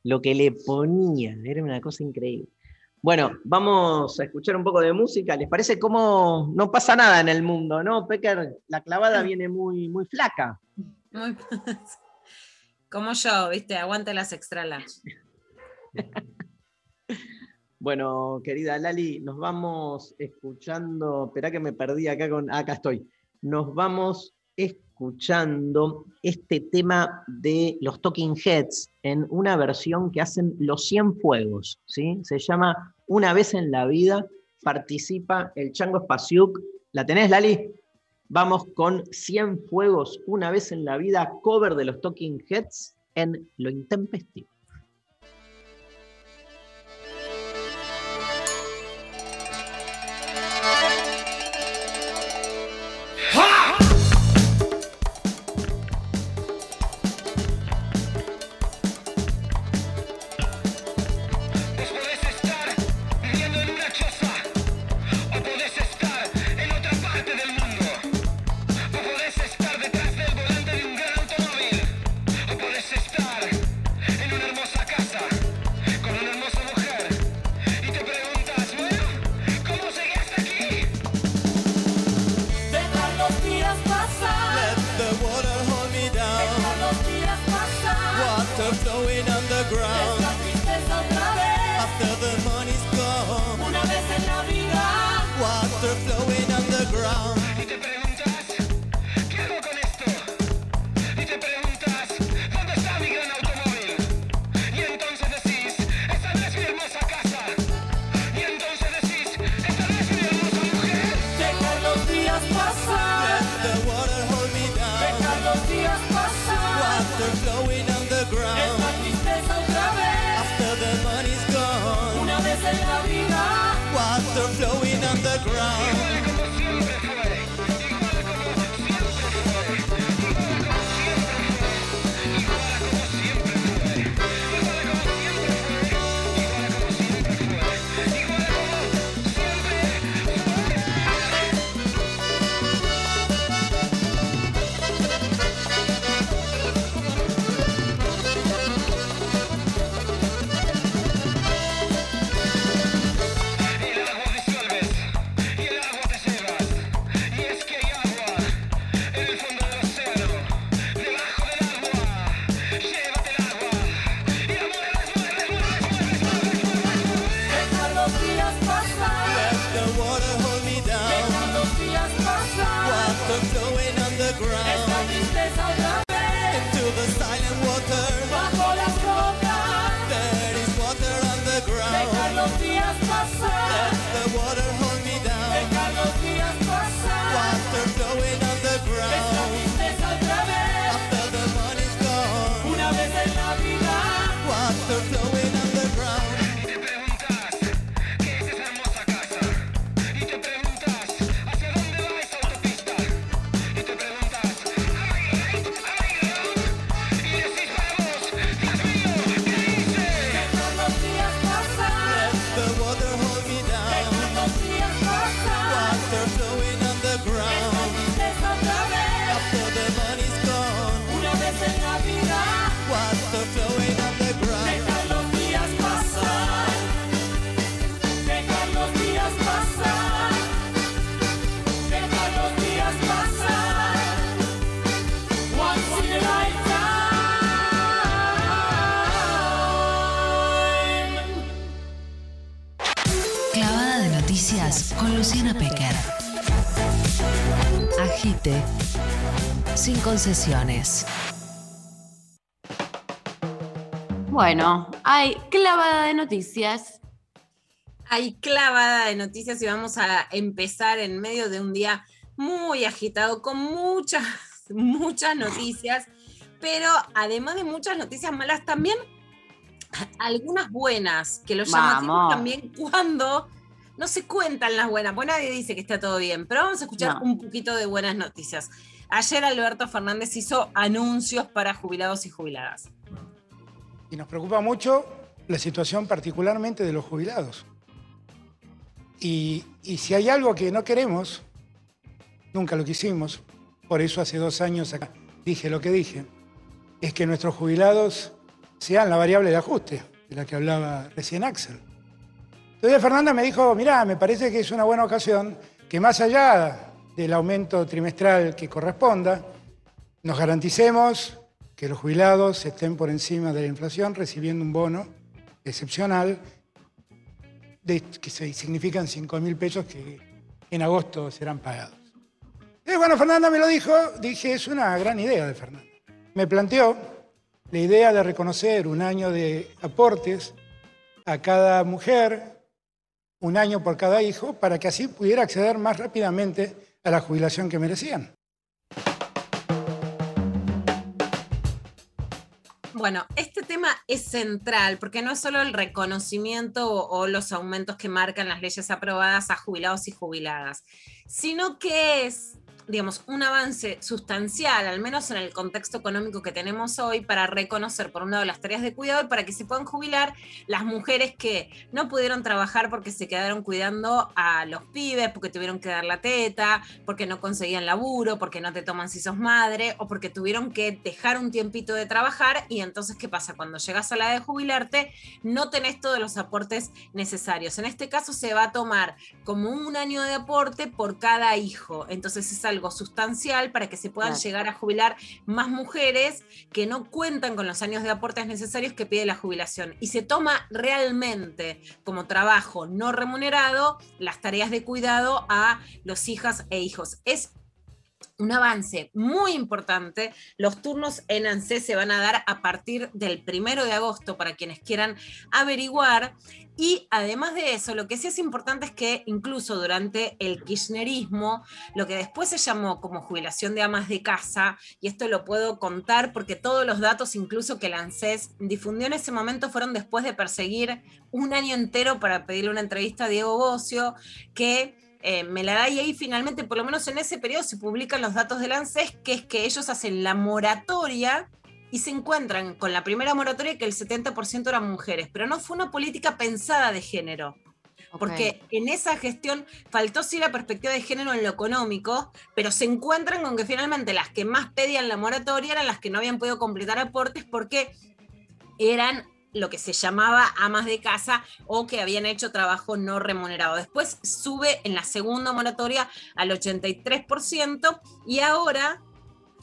Lo que le ponía, era una cosa increíble. Bueno, vamos a escuchar un poco de música. ¿Les parece cómo no pasa nada en el mundo, no? Pecker, la clavada viene muy, muy flaca. Muy- [LAUGHS] Como yo, ¿viste? Aguante las extra large. [LAUGHS] Bueno, querida Lali, nos vamos escuchando. Esperá que me perdí acá con. Acá estoy. Nos vamos escuchando este tema de los Talking Heads en una versión que hacen Los Cien Fuegos, ¿sí? Se llama Una vez en la vida. Participa el Chango Spasiuk. ¿La tenés, Lali? Vamos con 100 Fuegos, Una vez en la vida, cover de los Talking Heads en Lo Intempestivo. Sin concesiones. Bueno, hay clavada de noticias. Hay clavada de noticias y vamos a empezar en medio de un día muy agitado con muchas, [LAUGHS] muchas noticias, pero además de muchas noticias malas, también algunas buenas, que lo llamativo también cuando no se cuentan las buenas, pues nadie dice que está todo bien, pero vamos a escuchar No. un poquito de buenas noticias. Ayer Alberto Fernández hizo anuncios para jubilados y jubiladas. Y nos preocupa mucho la situación particularmente de los jubilados. Y, y si hay algo que no queremos, nunca lo quisimos, por eso hace dos años acá dije lo que dije, es que nuestros jubilados sean la variable de ajuste, de la que hablaba recién Axel. Entonces Fernanda me dijo, mirá, me parece que es una buena ocasión que más allá del aumento trimestral que corresponda, nos garanticemos que los jubilados estén por encima de la inflación recibiendo un bono excepcional de, que significan 5 mil pesos que en agosto serán pagados. Y bueno, Fernanda me lo dijo, dije, es una gran idea de Fernanda. Me planteó la idea de reconocer un año de aportes a cada mujer, un año por cada hijo, para que así pudiera acceder más rápidamente a la jubilación que merecían. Bueno, este tema es central porque no es solo el reconocimiento o, los aumentos que marcan las leyes aprobadas a jubilados y jubiladas, sino que es, digamos, un avance sustancial, al menos en el contexto económico que tenemos hoy, para reconocer, por un lado, las tareas de cuidado y para que se puedan jubilar las mujeres que no pudieron trabajar porque se quedaron cuidando a los pibes, porque tuvieron que dar la teta, porque no conseguían laburo, porque no te toman si sos madre, o porque tuvieron que dejar un tiempito de trabajar y entonces, ¿qué pasa? Cuando llegas a la de jubilarte, no tenés todos los aportes necesarios. En este caso se va a tomar como un año de aporte por cada hijo. Entonces es algo sustancial para que se puedan Claro. llegar a jubilar más mujeres que no cuentan con los años de aportes necesarios que pide la jubilación. Y se toma realmente como trabajo no remunerado las tareas de cuidado a los hijas e hijos. Es un avance muy importante. Los turnos en ANSES se van a dar a partir del primero de agosto para quienes quieran averiguar. Y además de eso, lo que sí es importante es que incluso durante el kirchnerismo, lo que después se llamó como jubilación de amas de casa, y esto lo puedo contar porque todos los datos, incluso que la ANSES difundió en ese momento, fueron después de perseguir un año entero para pedirle una entrevista a Diego Bocio, que eh, me la da y ahí finalmente, por lo menos en ese periodo, se publican los datos del ANSES, que es que ellos hacen la moratoria y se encuentran con la primera moratoria que el 70% eran mujeres, pero no fue una política pensada de género. Porque en esa gestión faltó sí la perspectiva de género en lo económico, pero se encuentran con que finalmente las que más pedían la moratoria eran las que no habían podido completar aportes porque eran lo que se llamaba amas de casa o que habían hecho trabajo no remunerado. Después sube en la segunda moratoria al 83% y ahora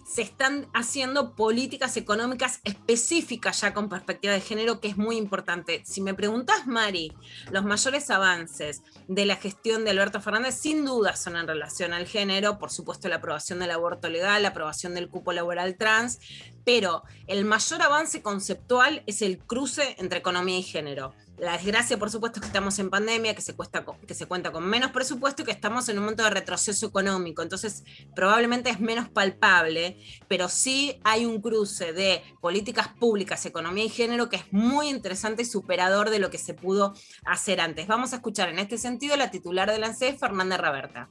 se están haciendo políticas económicas específicas ya con perspectiva de género, que es muy importante. Si me preguntas, Mari, los mayores avances de la gestión de Alberto Fernández sin duda son en relación al género, por supuesto la aprobación del aborto legal, la aprobación del cupo laboral trans, pero el mayor avance conceptual es el cruce entre economía y género. La desgracia, por supuesto, es que estamos en pandemia, que se, cuesta que se cuenta con menos presupuesto y que estamos en un momento de retroceso económico. Entonces, probablemente es menos palpable, pero sí hay un cruce de políticas públicas, economía y género que es muy interesante y superador de lo que se pudo hacer antes. Vamos a escuchar en este sentido la titular de la ANSES, Fernanda Raberta.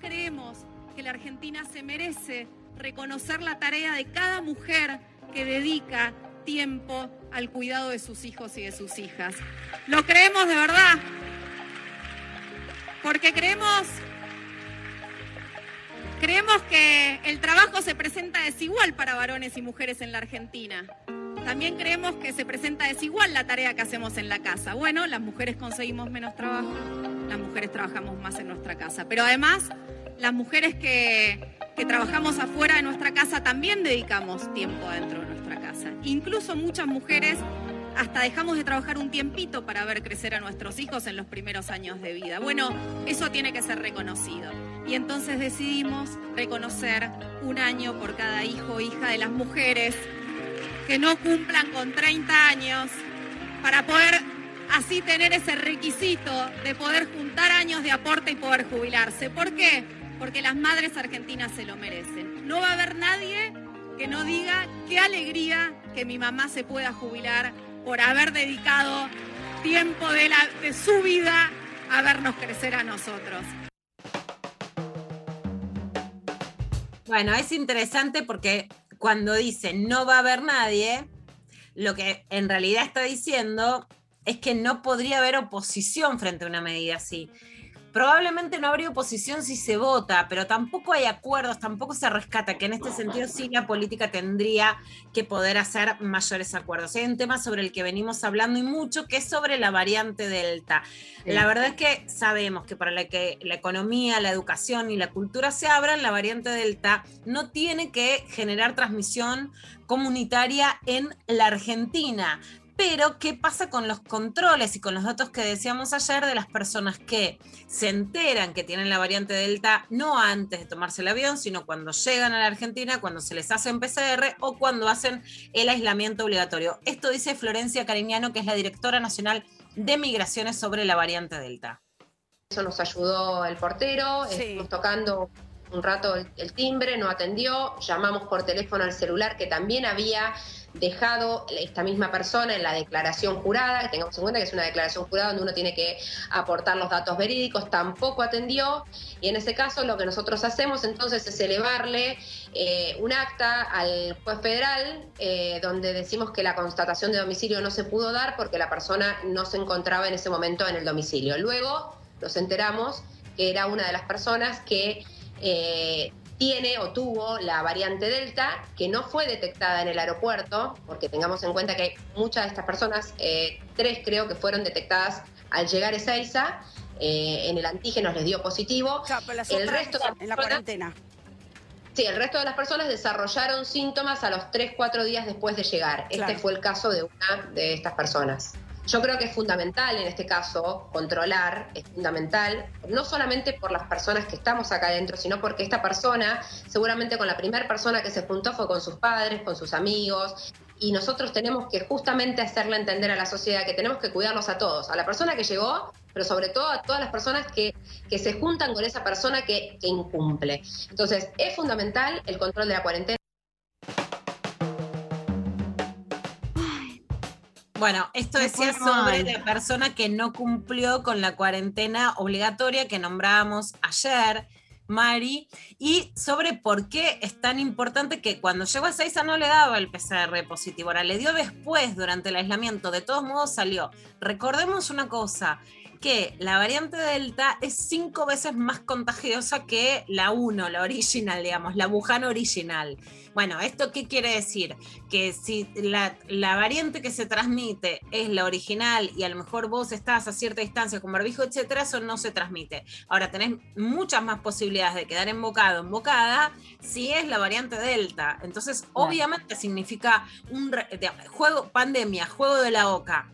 Creemos que la Argentina se merece reconocer la tarea de cada mujer que dedica tiempo al cuidado de sus hijos y de sus hijas. Lo creemos de verdad. Porque creemos creemos que el trabajo se presenta desigual para varones y mujeres en la Argentina. También creemos que se presenta desigual la tarea que hacemos en la casa. Bueno, las mujeres conseguimos menos trabajo, las mujeres trabajamos más en nuestra casa, pero además las mujeres que, que trabajamos afuera de nuestra casa también dedicamos tiempo dentro de nuestra casa. Incluso muchas mujeres hasta dejamos de trabajar un tiempito para ver crecer a nuestros hijos en los primeros años de vida. Bueno, eso tiene que ser reconocido. Y entonces decidimos reconocer un año por cada hijo o hija de las mujeres que no cumplan con 30 años para poder así tener ese requisito de poder juntar años de aporte y poder jubilarse. ¿Por qué? Porque las madres argentinas se lo merecen. No va a haber nadie que no diga qué alegría que mi mamá se pueda jubilar por haber dedicado tiempo de, su vida a vernos crecer a nosotros. Bueno, es interesante porque cuando dice no va a haber nadie, lo que en realidad está diciendo es que no podría haber oposición frente a una medida así. Probablemente no habría oposición si se vota, pero tampoco hay acuerdos, tampoco se rescata, que en este sentido sí la política tendría que poder hacer mayores acuerdos. Hay un tema sobre el que venimos hablando y mucho, que es sobre la variante Delta. Sí. La verdad es que sabemos que para la que la economía, la educación y la cultura se abran, la variante Delta no tiene que generar transmisión comunitaria en la Argentina. Pero, ¿qué pasa con los controles y con los datos que decíamos ayer de las personas que se enteran que tienen la variante Delta no antes de tomarse el avión, sino cuando llegan a la Argentina, cuando se les hacen PCR o cuando hacen el aislamiento obligatorio? Esto dice Florencia Cariñano, que es la directora nacional de migraciones sobre la variante Delta. Eso nos ayudó el portero, estuvimos tocando un rato el, el timbre, no atendió, llamamos por teléfono al celular que también había dejado esta misma persona en la declaración jurada, que tengamos en cuenta que es una declaración jurada donde uno tiene que aportar los datos verídicos, tampoco atendió y en ese caso lo que nosotros hacemos entonces es elevarle eh, un acta al juez federal eh, donde decimos que la constatación de domicilio no se pudo dar porque la persona no se encontraba en ese momento en el domicilio. Luego nos enteramos que era una de las personas que eh, tiene o tuvo la variante Delta, que no fue detectada en el aeropuerto, porque tengamos en cuenta que hay muchas de estas personas, eh, tres creo que fueron detectadas al llegar a Ezeiza, eh, en el antígeno les dio positivo. el resto de las en la personas- cuarentena. Sí, el resto de las personas desarrollaron síntomas a los 3-4 días después de llegar. Claro. Este fue el caso de una de estas personas. Yo creo que es fundamental en este caso controlar, es fundamental, no solamente por las personas que estamos acá adentro, sino porque esta persona, seguramente con la primera persona que se juntó fue con sus padres, con sus amigos, y nosotros tenemos que justamente hacerle entender a la sociedad que tenemos que cuidarlos a todos, a la persona que llegó, pero sobre todo a todas las personas que, que se juntan con esa persona que, que incumple. Entonces, es fundamental el control de la cuarentena. Bueno, esto decía sobre la persona que no cumplió con la cuarentena obligatoria que nombrábamos ayer, Mari, y sobre por qué es tan importante que cuando llegó a Seiza no le daba el PCR positivo, ahora le dio después durante el aislamiento, de todos modos salió. Recordemos una cosa, que la variante Delta es cinco veces más contagiosa que la 1, la original, digamos, la Wuhan original. Bueno, ¿esto qué quiere decir? Que si la, la variante que se transmite es la original y a lo mejor vos estás a cierta distancia con barbijo, etcétera, eso no se transmite. Ahora tenés muchas más posibilidades de quedar embocado, embocada, si es la variante Delta. Entonces, obviamente significa un re- de- juego, pandemia, juego de la oca.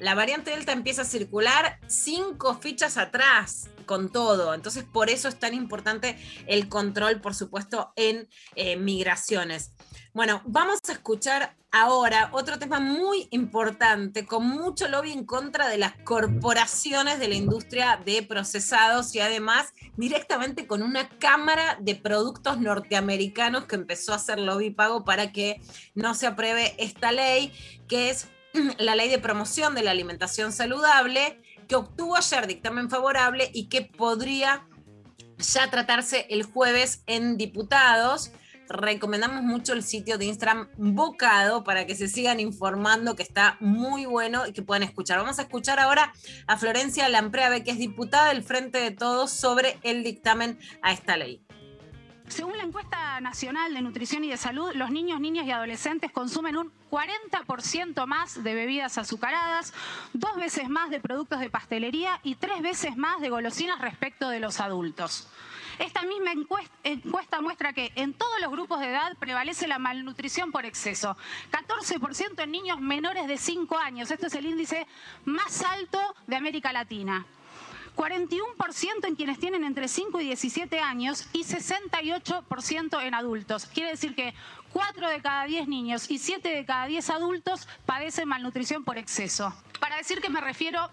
La variante Delta empieza a circular cinco fichas atrás con todo. Entonces, por eso es tan importante el control, por supuesto, en eh, migraciones. Bueno, vamos a escuchar ahora otro tema muy importante, con mucho lobby en contra de las corporaciones de la industria de procesados y además directamente con una cámara de productos norteamericanos que empezó a hacer lobby pago para que no se apruebe esta ley, que es [CLEARS THROAT] la ley de promoción de la alimentación saludable, que obtuvo ayer dictamen favorable y que podría ya tratarse el jueves en diputados. Recomendamos mucho el sitio de Instagram Bocado para que se sigan informando, que está muy bueno y que puedan escuchar. Vamos a escuchar ahora a Florencia Lampreave, que es diputada del Frente de Todos sobre el dictamen a esta ley. Según la encuesta nacional de nutrición y de salud, los niños, niñas y adolescentes consumen un 40% más de bebidas azucaradas, dos veces más de productos de pastelería y tres veces más de golosinas respecto de los adultos. Esta misma encuest- encuesta muestra que en todos los grupos de edad prevalece la malnutrición por exceso. 14% en niños menores de 5 años. Esto es el índice más alto de América Latina. 41% en quienes tienen entre 5 y 17 años y 68% en adultos. Quiere decir que 4 de cada 10 niños y 7 de cada 10 adultos padecen malnutrición por exceso. Para decir que me refiero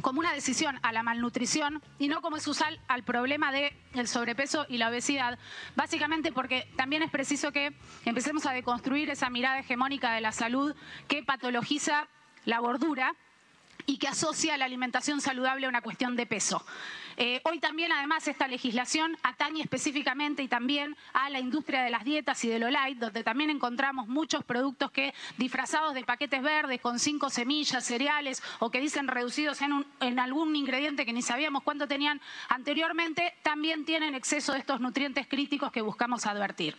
como una decisión a la malnutrición y no como es usual al problema del el sobrepeso y la obesidad, básicamente porque también es preciso que empecemos a deconstruir esa mirada hegemónica de la salud que patologiza la gordura y que asocia la alimentación saludable a una cuestión de peso. Eh, hoy también, además, esta legislación atañe específicamente y también a la industria de las dietas y de lo light, donde también encontramos muchos productos que, disfrazados de paquetes verdes con cinco semillas, cereales, o que dicen reducidos en, en algún ingrediente que ni sabíamos cuánto tenían anteriormente, también tienen exceso de estos nutrientes críticos que buscamos advertir.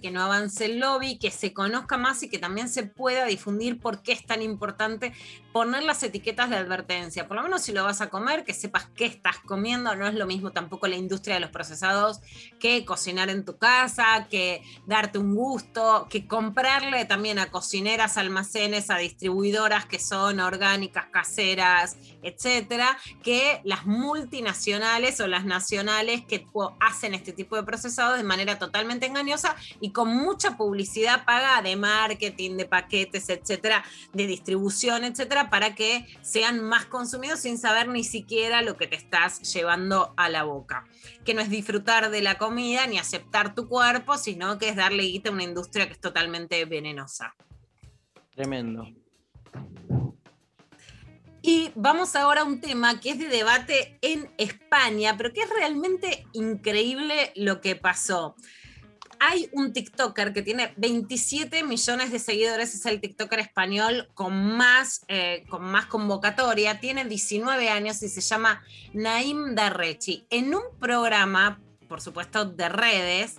Que no avance el lobby, que se conozca más y que también se pueda difundir por qué es tan importante poner las etiquetas de advertencia. Por lo menos si lo vas a comer, que sepas qué estás comiendo. No es lo mismo tampoco la industria de los procesados que cocinar en tu casa, que darte un gusto, que comprarle también a cocineras, almacenes, a distribuidoras que son orgánicas, caseras, etcétera, que las multinacionales o las nacionales que hacen este tipo de procesados de manera totalmente engañosa y con mucha publicidad paga de marketing, de paquetes, etcétera, de distribución, etcétera, para que sean más consumidos sin saber ni siquiera lo que te estás llevando a la boca. Que no es disfrutar de la comida ni aceptar tu cuerpo, sino que es darle guita a una industria que es totalmente venenosa. Tremendo. Y vamos ahora a un tema que es de debate en España, pero que es realmente increíble lo que pasó. Hay un TikToker que tiene 27 millones de seguidores, es el TikToker español con más, eh, con más convocatoria, tiene 19 años y se llama Naim Darrechi. En un programa, por supuesto, de redes,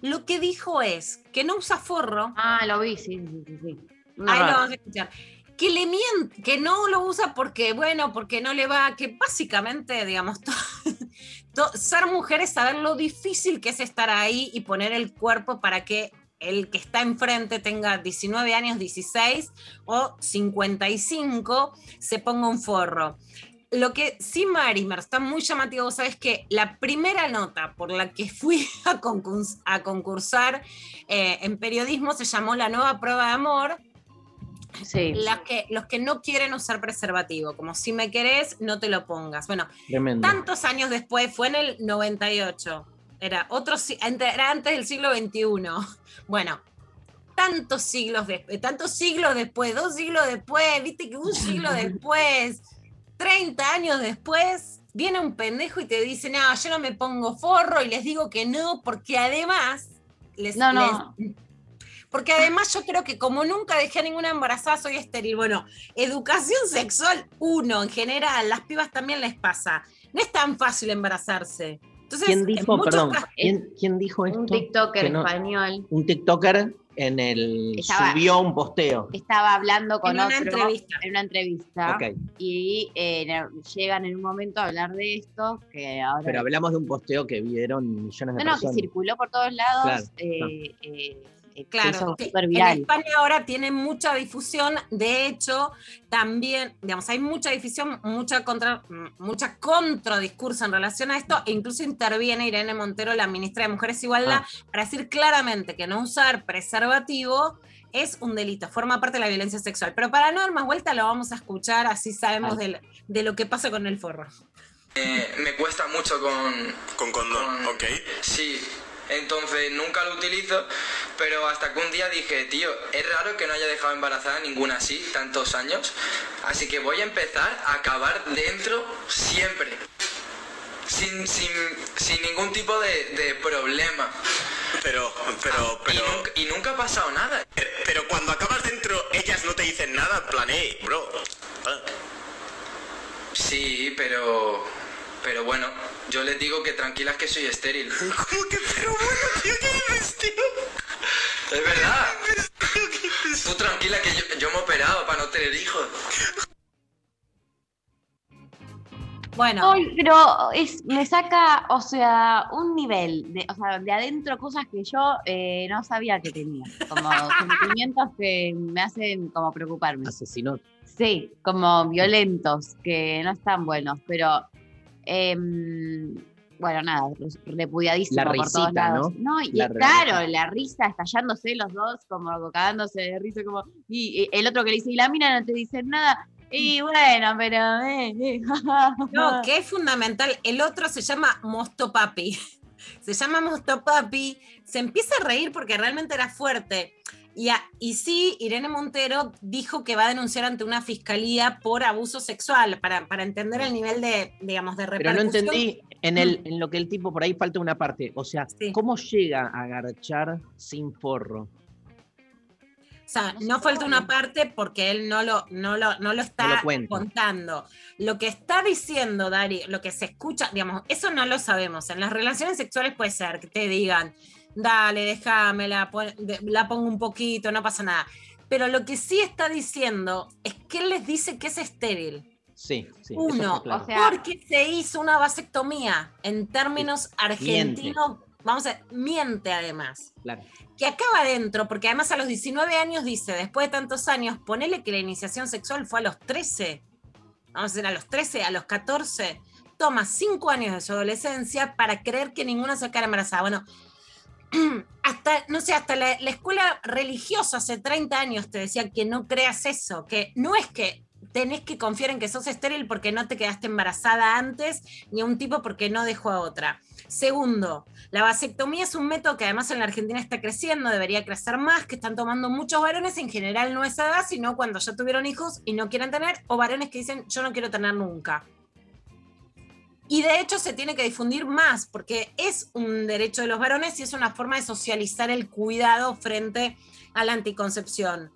lo que dijo es que no usa forro. Ah, lo vi, sí, sí, sí. Ahí lo vamos a escuchar. que le miente, que no lo usa porque, bueno, porque no le va, que básicamente, digamos, [LAUGHS] to- to- ser mujer es saber lo difícil que es estar ahí y poner el cuerpo para que el que está enfrente tenga 19 años, 16 o 55, se ponga un forro. Lo que sí, Marimer, está muy llamativo, sabes que la primera nota por la que fui a, concurs- a concursar eh, en periodismo se llamó La nueva prueba de amor. Las que, los que no quieren usar preservativo, como si me querés, no te lo pongas. Bueno, Tremendo. tantos años después, fue en el 98, era, otro, era antes del siglo XXI. [LAUGHS] Bueno, tantos siglos después, tantos siglos después, dos siglos después, viste que un siglo [LAUGHS] después, 30 años después, viene un pendejo y te dice, no, yo no me pongo forro y les digo que no, porque además les, No, no. les- porque además yo creo que como nunca dejé a ninguna embarazada, soy estéril. Bueno, educación sexual, uno, en general, las pibas también les pasa. No es tan fácil embarazarse. Entonces, ¿Quién dijo, perdón, casos- ¿quién, quién dijo esto? Un TikToker no- español Un TikToker en el Estaba- subió un posteo. estaba hablando con En una entrevista. en una entrevista Ok. y eh, llegan en un momento a hablar de esto que ahora Pero hablamos de un posteo que vieron millones de no, no, que personas. circuló por todos lados, Claro, eh, eh, eh, Claro, que en. España ahora tiene mucha difusión, de hecho, también, digamos, hay mucha difusión, mucha contra, mucha contradiscurso en relación a esto, e incluso interviene Irene Montero, la ministra de Mujeres e Igualdad, para decir claramente que no usar preservativo es un delito, forma parte de la violencia sexual. Pero para no dar más vuelta, lo vamos a escuchar, así sabemos del- de lo que pasa con el forro. Eh, me cuesta mucho con... Con condón, ok. Sí, entonces nunca lo utilizo, pero hasta que un día dije, tío, es raro que no haya dejado embarazada ninguna así, tantos años, así que voy a empezar a acabar dentro siempre, sin, sin, sin ningún tipo de, de problema. Pero, pero, pero. Y nunca, y nunca ha pasado nada. Pero cuando acabas dentro, ellas no te dicen nada, en plan, hey, bro. ah, Sí, pero... Pero bueno, yo les digo que tranquilas que soy estéril. [LAUGHS] ¿Cómo que pero bueno, tío, qué tío? Es verdad. [LAUGHS] Tú tranquila que yo, yo me he operado para no tener hijos. Bueno. Ay, pero es, me saca, o sea, un nivel, de, o sea, de adentro cosas que yo eh, no sabía que tenía, como [LAUGHS] sentimientos que me hacen como preocuparme. Asesinó. Sí, como violentos, que no están buenos, pero em, bueno, nada, repudiadísimo La por todos risita, lados. ¿no? y La claro, la risa estallándose los dos, como cagándose de risa, como, y, y el otro que le dice, y la mina no te dice nada, y bueno, pero eh, eh, [LAUGHS] No, que es fundamental. El otro se llama Mosto Papi. [LAUGHS] Se llama Mosto Papi. Se empieza a reír porque realmente era fuerte. Y, a- y sí, Irene Montero dijo que va a denunciar ante una fiscalía por abuso sexual, para, para entender el nivel de, digamos, de Pero no repercusión. entendí en, el, en lo que el tipo, por ahí falta una parte. O sea, ¿cómo llega a garchar sin forro? O sea, no falta una parte porque él no lo, no lo, no lo está No lo cuenta. contando. Lo que está diciendo Dari, lo que se escucha, digamos, eso no lo sabemos. En las relaciones sexuales puede ser que te digan, dale, déjame, la, pon- de- la pongo un poquito, no pasa nada. Pero lo que sí está diciendo es que él les dice que es estéril. Sí, sí. Uno, claro. porque se hizo una vasectomía en términos argentinos, vamos a miente además Claro. que acaba adentro, porque además a los 19 años dice, después de tantos años, ponele que la iniciación sexual fue a los 13, vamos a decir a los 13, a los 14, toma 5 años de su adolescencia para creer que ninguna se va a quedar embarazada. Bueno, [CLEARS THROAT] hasta, no sé, hasta la, la escuela religiosa hace 30 años te decía que no creas eso, que no es que tenés que confiar en que sos estéril porque no te quedaste embarazada antes, ni a un tipo porque no dejó a otra. Segundo, la vasectomía es un método que además en la Argentina está creciendo, debería crecer más, que están tomando muchos varones, en general no a esa edad, sino cuando ya tuvieron hijos y no quieren tener, o varones que dicen yo no quiero tener nunca. Y de hecho se tiene que difundir más, porque es un derecho de los varones y es una forma de socializar el cuidado frente a la anticoncepción.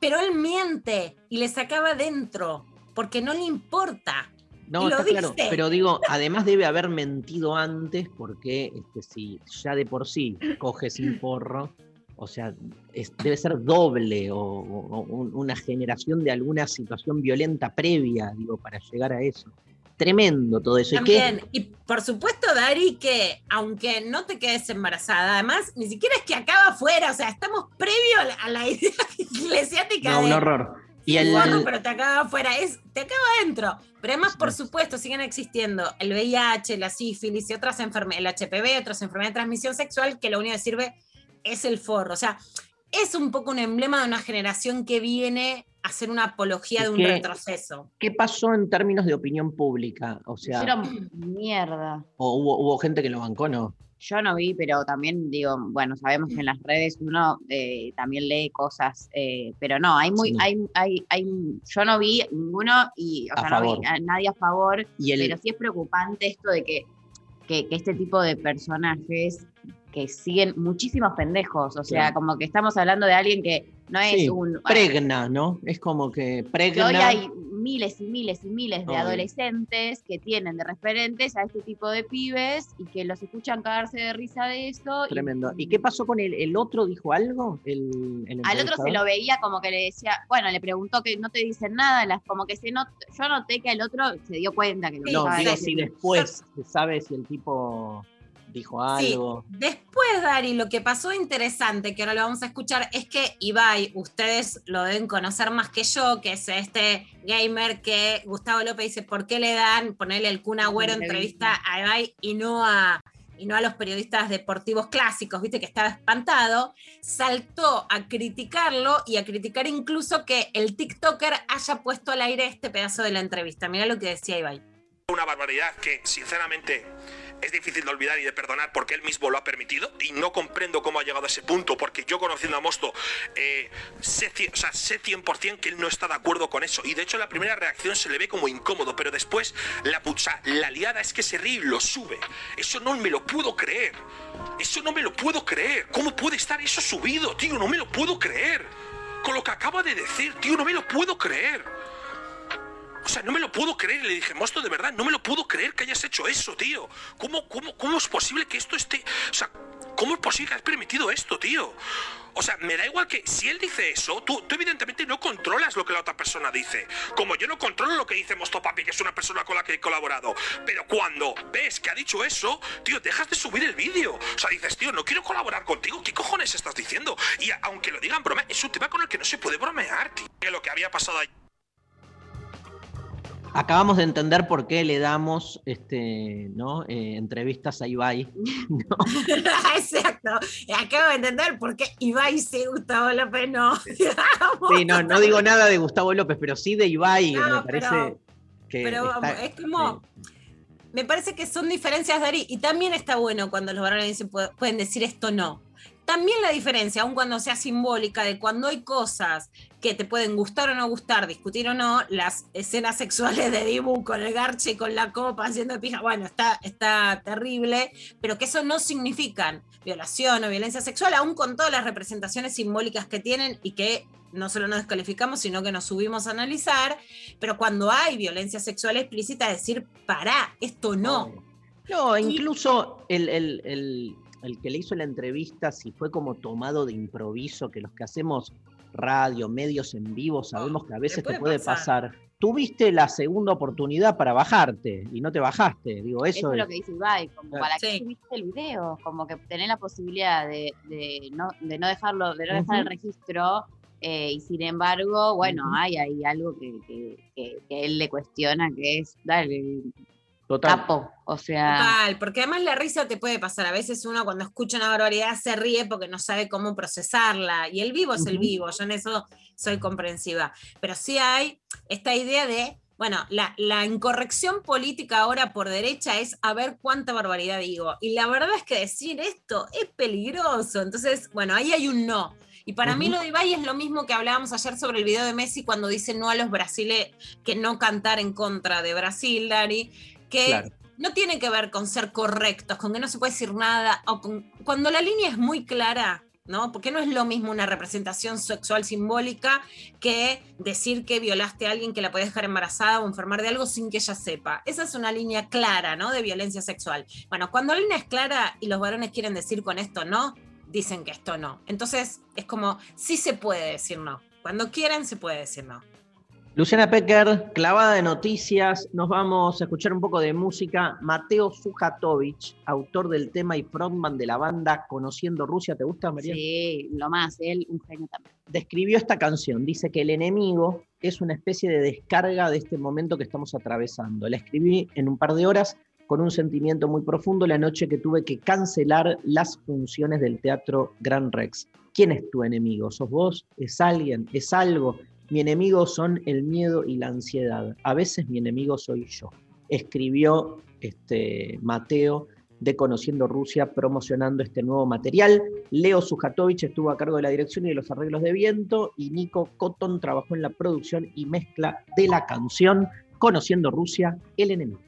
Pero él miente y le sacaba dentro, porque no le importa. No, está claro. dice. Pero digo, además debe haber mentido antes, porque este, si ya de por sí coge sin forro, O sea, es- debe ser doble o, o- o un- una generación de alguna situación violenta previa, digo, para llegar a eso. Tremendo todo eso. ¿Y? También, y por supuesto, Dari, que aunque no te quedes embarazada, además, ni siquiera es que acaba afuera, o sea, estamos previo a la, a la idea [LAUGHS] eclesiástica No, de un horror. Y el, gordo, pero te acaba afuera, es, te acaba adentro. Pero además, por supuesto, siguen existiendo el VIH, la sífilis y otras enfermedades, el HPV, otras enfermedades de transmisión sexual, que lo único que sirve es el forro. O sea, es un poco un emblema de una generación que viene hacer una apología de un ¿Qué- retroceso. ¿Qué pasó en términos de opinión pública? O sea, Hicieron mierda. o hubo, hubo gente que lo bancó, ¿no? Yo no vi, pero también digo, bueno, sabemos que en las redes uno eh, también lee cosas, eh, pero no, hay muy, Sí. hay, hay, hay, yo no vi ninguno y, o A sea, no favor. vi a nadie a favor, Y el- pero sí es preocupante esto de que, que, que este tipo de personajes que siguen muchísimos pendejos, o sea, como que estamos hablando de alguien que no es Sí, un... pregna, ¿no? Es como que que pregna. hoy hay miles y miles y miles de adolescentes que tienen de referentes a este tipo de pibes y que los escuchan cagarse de risa de eso. Tremendo. ¿Y qué pasó con el, el otro? ¿Dijo algo? El, el al otro se lo veía como que le decía, bueno, le preguntó que no te dicen nada, las, como que se not, yo noté que el otro se dio cuenta que lo No, digo, si después se sabe si el tipo dijo Sí, algo. después, Dari, lo que pasó interesante, que ahora lo vamos a escuchar, es que Ibai, ustedes lo deben conocer más que yo, que es este gamer que Gustavo López dice, ¿por qué le dan ponerle el Kun Agüero entrevista a Ibai y no a, y no a los periodistas deportivos clásicos? Viste que estaba espantado. Saltó a criticarlo y a criticar incluso que el TikToker haya puesto al aire este pedazo de la entrevista. Mira lo que decía Ibai. Una barbaridad que, sinceramente, es difícil de olvidar y de perdonar porque él mismo lo ha permitido y no comprendo cómo ha llegado a ese punto porque yo conociendo a Mosto eh, sé, o sea, sé 100% que él no está de acuerdo con eso. Y de hecho la primera reacción se le ve como incómodo pero después la, pu- o sea, la liada es que se ríe y lo sube. Eso no me lo puedo creer. Eso no me lo puedo creer. ¿cómo puede estar eso subido tío? no me lo puedo creer. Con lo que acaba de decir tío no me lo puedo creer o sea, no me lo puedo creer. Y le dije, Mosto, de verdad, no me lo puedo creer que hayas hecho eso, tío. ¿Cómo, cómo, cómo es posible que esto esté... O sea, ¿cómo es posible que has permitido esto, tío? O sea, me da igual que si él dice eso, tú, tú evidentemente no controlas lo que la otra persona dice. Como yo no controlo lo que dice Mosto Papi, que es una persona con la que he colaborado. Pero cuando ves que ha dicho eso, tío, dejas de subir el vídeo. O sea, dices, tío, no quiero colaborar contigo. ¿Qué cojones estás diciendo? Y aunque lo digan broma, es un tema con el que no se puede bromear, tío. Que lo que había pasado ahí. Acabamos de entender por qué le damos este, ¿no? Eh, entrevistas a Ibai. [LAUGHS] Exacto. Acabo de entender por qué Ibai sí, Gustavo López no. Sí, no, no digo nada de Gustavo López, pero sí de Ibai, No, me parece pero- que. Pero está- vamos, es como. Me parece que son diferencias, Dari, y también está bueno cuando los varones dicen, pu- pueden decir esto no. También la diferencia, aun cuando sea simbólica, de cuando hay cosas que te pueden gustar o no gustar, discutir o no, las escenas sexuales de Dibu con el garche con la copa haciendo pija, bueno, está, está terrible, pero que eso no significan violación o violencia sexual, aun con todas las representaciones simbólicas que tienen y que no solo nos descalificamos, sino que nos subimos a analizar, pero cuando hay violencia sexual explícita, decir, pará, esto no. No, incluso el- el- el que le hizo la entrevista, si fue como tomado de improviso, que los que hacemos radio, medios en vivo, sabemos que a veces te puede pasar. pasar. Tuviste la segunda oportunidad para bajarte y no te bajaste. Digo, eso, Eso es lo que dice Ibai, como Claro. para que subiste el video, como que tener la posibilidad de, de no, de no dejarlo, de no dejar el registro, eh, y sin embargo, bueno, hay ahí algo que, que, que- que él le cuestiona, que es, dale, Total. capo, o sea... Total, porque además la risa te puede pasar. A veces uno cuando escucha una barbaridad se ríe porque no sabe cómo procesarla. Y el vivo es el vivo, yo en eso soy comprensiva. Pero sí hay esta idea de, bueno, la, la incorrección política ahora por derecha es a ver cuánta barbaridad digo. Y la verdad es que decir esto es peligroso. Entonces, bueno, ahí hay un no. Y para mí lo de Ibai es lo mismo que hablábamos ayer sobre el video de Messi cuando dice no a los brasileños, que no cantar en contra de Brasil, Dari, que Claro. no tiene que ver con ser correctos, con que no se puede decir nada, o con- cuando la línea es muy clara, ¿no? Porque no es lo mismo una representación sexual simbólica que decir que violaste a alguien que la puede dejar embarazada o enfermar de algo sin que ella sepa. Esa es una línea clara, ¿no? De violencia sexual. Bueno, cuando la línea es clara y los varones quieren decir con esto no, dicen que esto no. Entonces es como, sí se puede decir no. Cuando quieren se puede decir no. Luciana Pecker, clavada de noticias. Nos vamos a escuchar un poco de música. Mateo Sujatovic, autor del tema y frontman de la banda Conociendo Rusia. ¿Te gusta, María? Sí, lo más, él, un genio también. Describió esta canción. Dice que el enemigo es una especie de descarga de este momento que estamos atravesando. La escribí en un par de horas con un sentimiento muy profundo la noche que tuve que cancelar las funciones del Teatro Gran Rex. ¿Quién es tu enemigo? ¿Sos vos? ¿Es alguien? ¿Es algo? Mi enemigo son el miedo y la ansiedad. A veces mi enemigo soy yo. Escribió este, Mateo de Conociendo Rusia promocionando este nuevo material. Leo Sujatovic estuvo a cargo de la dirección y de los arreglos de viento y Nico Cotton trabajó en la producción y mezcla de la canción Conociendo Rusia, el enemigo.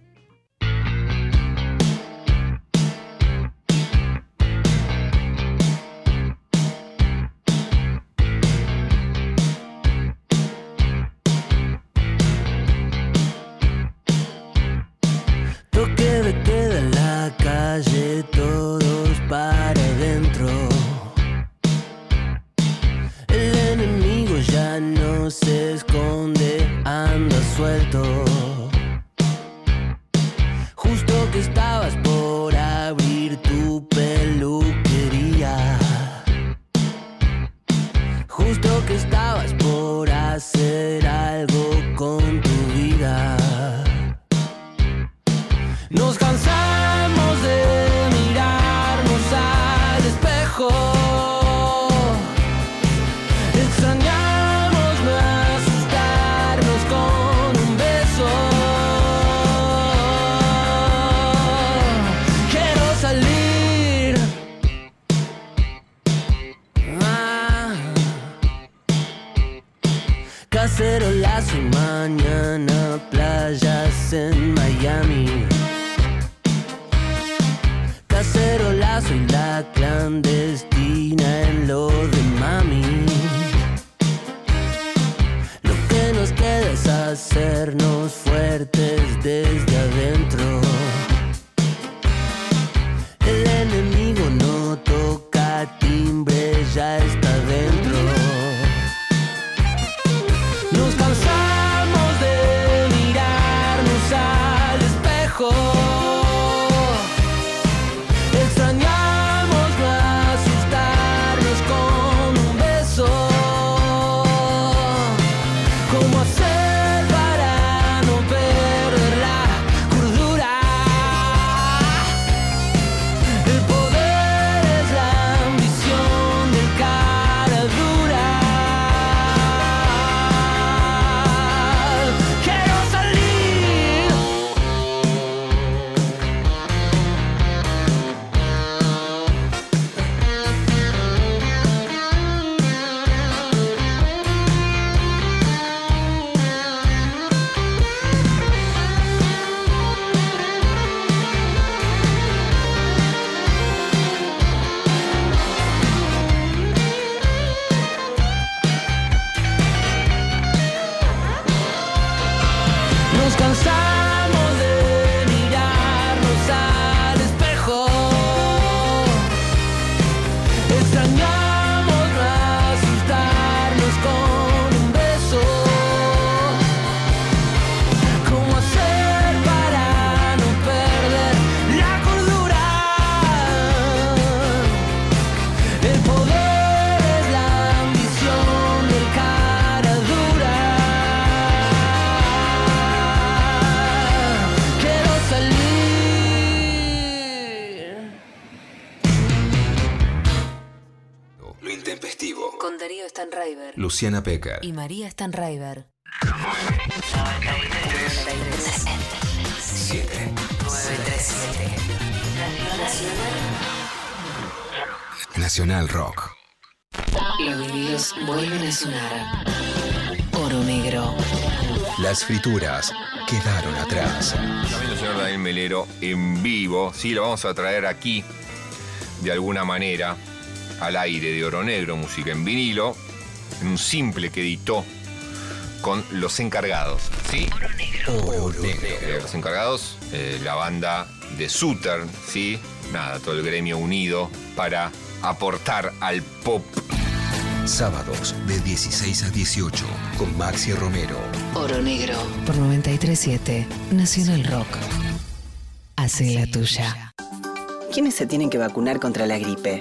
Luciana Pecker. Y María Stanraiver. 7. 937. Nacional Rock. Los vinilos vuelven a sonar. Oro negro. Las frituras quedaron atrás. También el señor Daniel Melero en vivo. Sí, lo vamos a traer aquí de alguna manera al aire de Oro Negro, música en vinilo, en un simple que editó con Los Encargados. ¿Sí? Oro Negro. Eh, Los Encargados, eh, la banda de Suter, ¿sí? Nada, todo el gremio unido para aportar al pop. Sábados de 16 a 18 con Maxi Romero. Oro Negro. Por 937 Nacional Rock. Hace la tuya. ¿Quiénes se tienen que vacunar contra la gripe?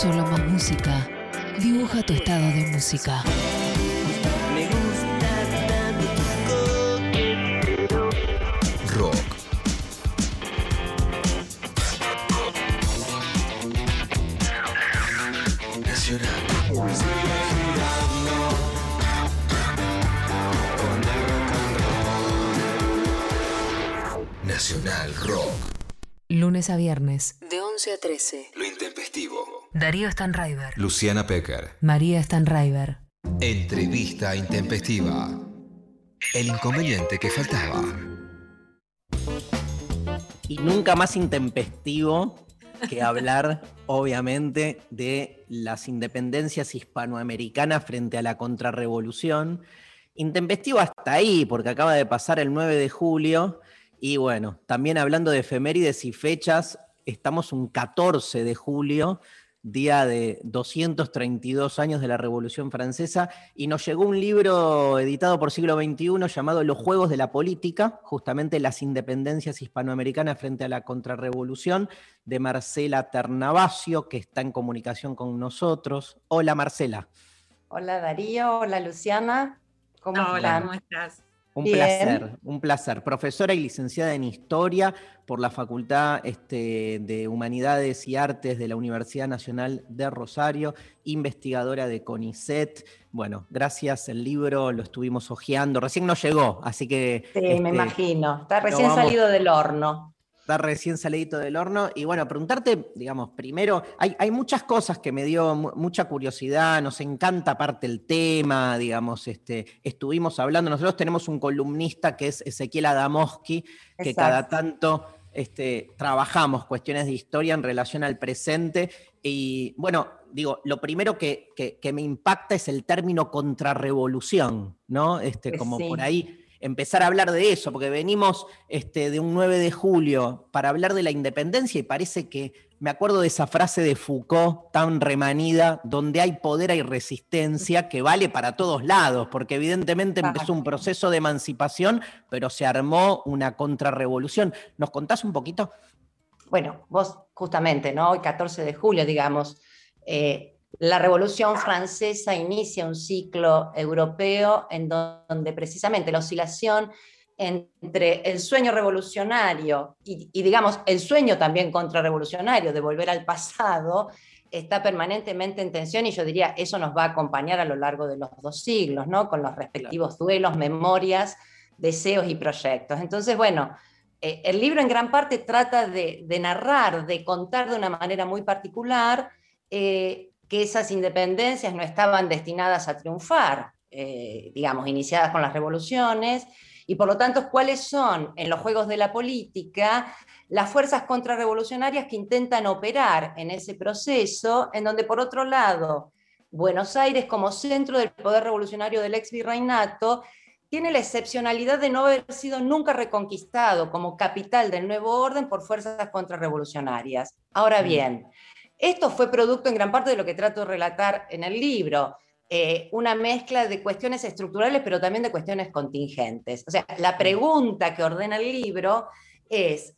Solo más música. Dibuja tu estado de música. Me gusta tanto tu coqueteo. Rock. Nacional. Nacional Rock. Lunes a viernes. De 11 a 13. Lo intempestivo. Darío Stanraiver. Luciana Pecker. María Stanraiver. Entrevista intempestiva. El inconveniente que faltaba. Y nunca más intempestivo que [LAUGHS] hablar, obviamente, de las independencias hispanoamericanas frente a la contrarrevolución. Intempestivo hasta ahí, porque acaba de pasar el 9 de julio. Y bueno, también hablando de efemérides y fechas, estamos un 14 de julio, día de 232 años de la Revolución Francesa, y nos llegó un libro editado por siglo XXI llamado Los Juegos de la Política, justamente las independencias hispanoamericanas frente a la contrarrevolución, de Marcela Ternavasio, que está en comunicación con nosotros. Hola Marcela. Hola Darío, hola Luciana. ¿Cómo Hola, están? ¿cómo estás? Un Bien. placer, un placer. Profesora y licenciada en Historia por la Facultad este, de Humanidades y Artes de la Universidad Nacional de Rosario, investigadora de CONICET. Bueno, gracias, el libro lo estuvimos hojeando, recién nos llegó, así que... Sí, este, me imagino. Está recién vamos- salido del horno. Está recién salidito del horno. Y bueno, preguntarte, digamos, primero, hay, hay muchas cosas que me dio mu- mucha curiosidad, nos encanta aparte el tema, digamos, este, estuvimos hablando, nosotros tenemos un columnista que es Ezequiel Adamoski, que Exacto. cada tanto este, trabajamos cuestiones de historia en relación al presente. Y bueno, digo, lo primero que, que- que me impacta es el término contrarrevolución, ¿no? Este, como sí. por ahí empezar a hablar de eso, porque venimos este, de un 9 de julio para hablar de la independencia y parece que me acuerdo de esa frase de Foucault tan remanida, donde hay poder hay resistencia, que vale para todos lados, porque evidentemente empezó un proceso de emancipación, pero se armó una contrarrevolución. ¿Nos contás un poquito? Bueno, vos justamente, ¿no? Hoy 14 de julio, digamos, eh, la Revolución Francesa inicia un ciclo europeo en donde precisamente la oscilación entre el sueño revolucionario y, y, digamos, el sueño también contrarrevolucionario de volver al pasado está permanentemente en tensión y yo diría eso nos va a acompañar a lo largo de los dos siglos, ¿no? Con los respectivos duelos, memorias, deseos y proyectos. Entonces, bueno, eh, el libro en gran parte trata de, de, narrar, de contar de una manera muy particular eh, que esas independencias no estaban destinadas a triunfar, eh, digamos, iniciadas con las revoluciones, y por lo tanto, cuáles son en los juegos de la política las fuerzas contrarrevolucionarias que intentan operar en ese proceso, en donde por otro lado, Buenos Aires como centro del poder revolucionario del ex virreinato tiene la excepcionalidad de no haber sido nunca reconquistado como capital del nuevo orden por fuerzas contrarrevolucionarias. Ahora bien, esto fue producto en gran parte de lo que trato de relatar en el libro, eh, una mezcla de cuestiones estructurales, pero también de cuestiones contingentes. O sea, la pregunta que ordena el libro es,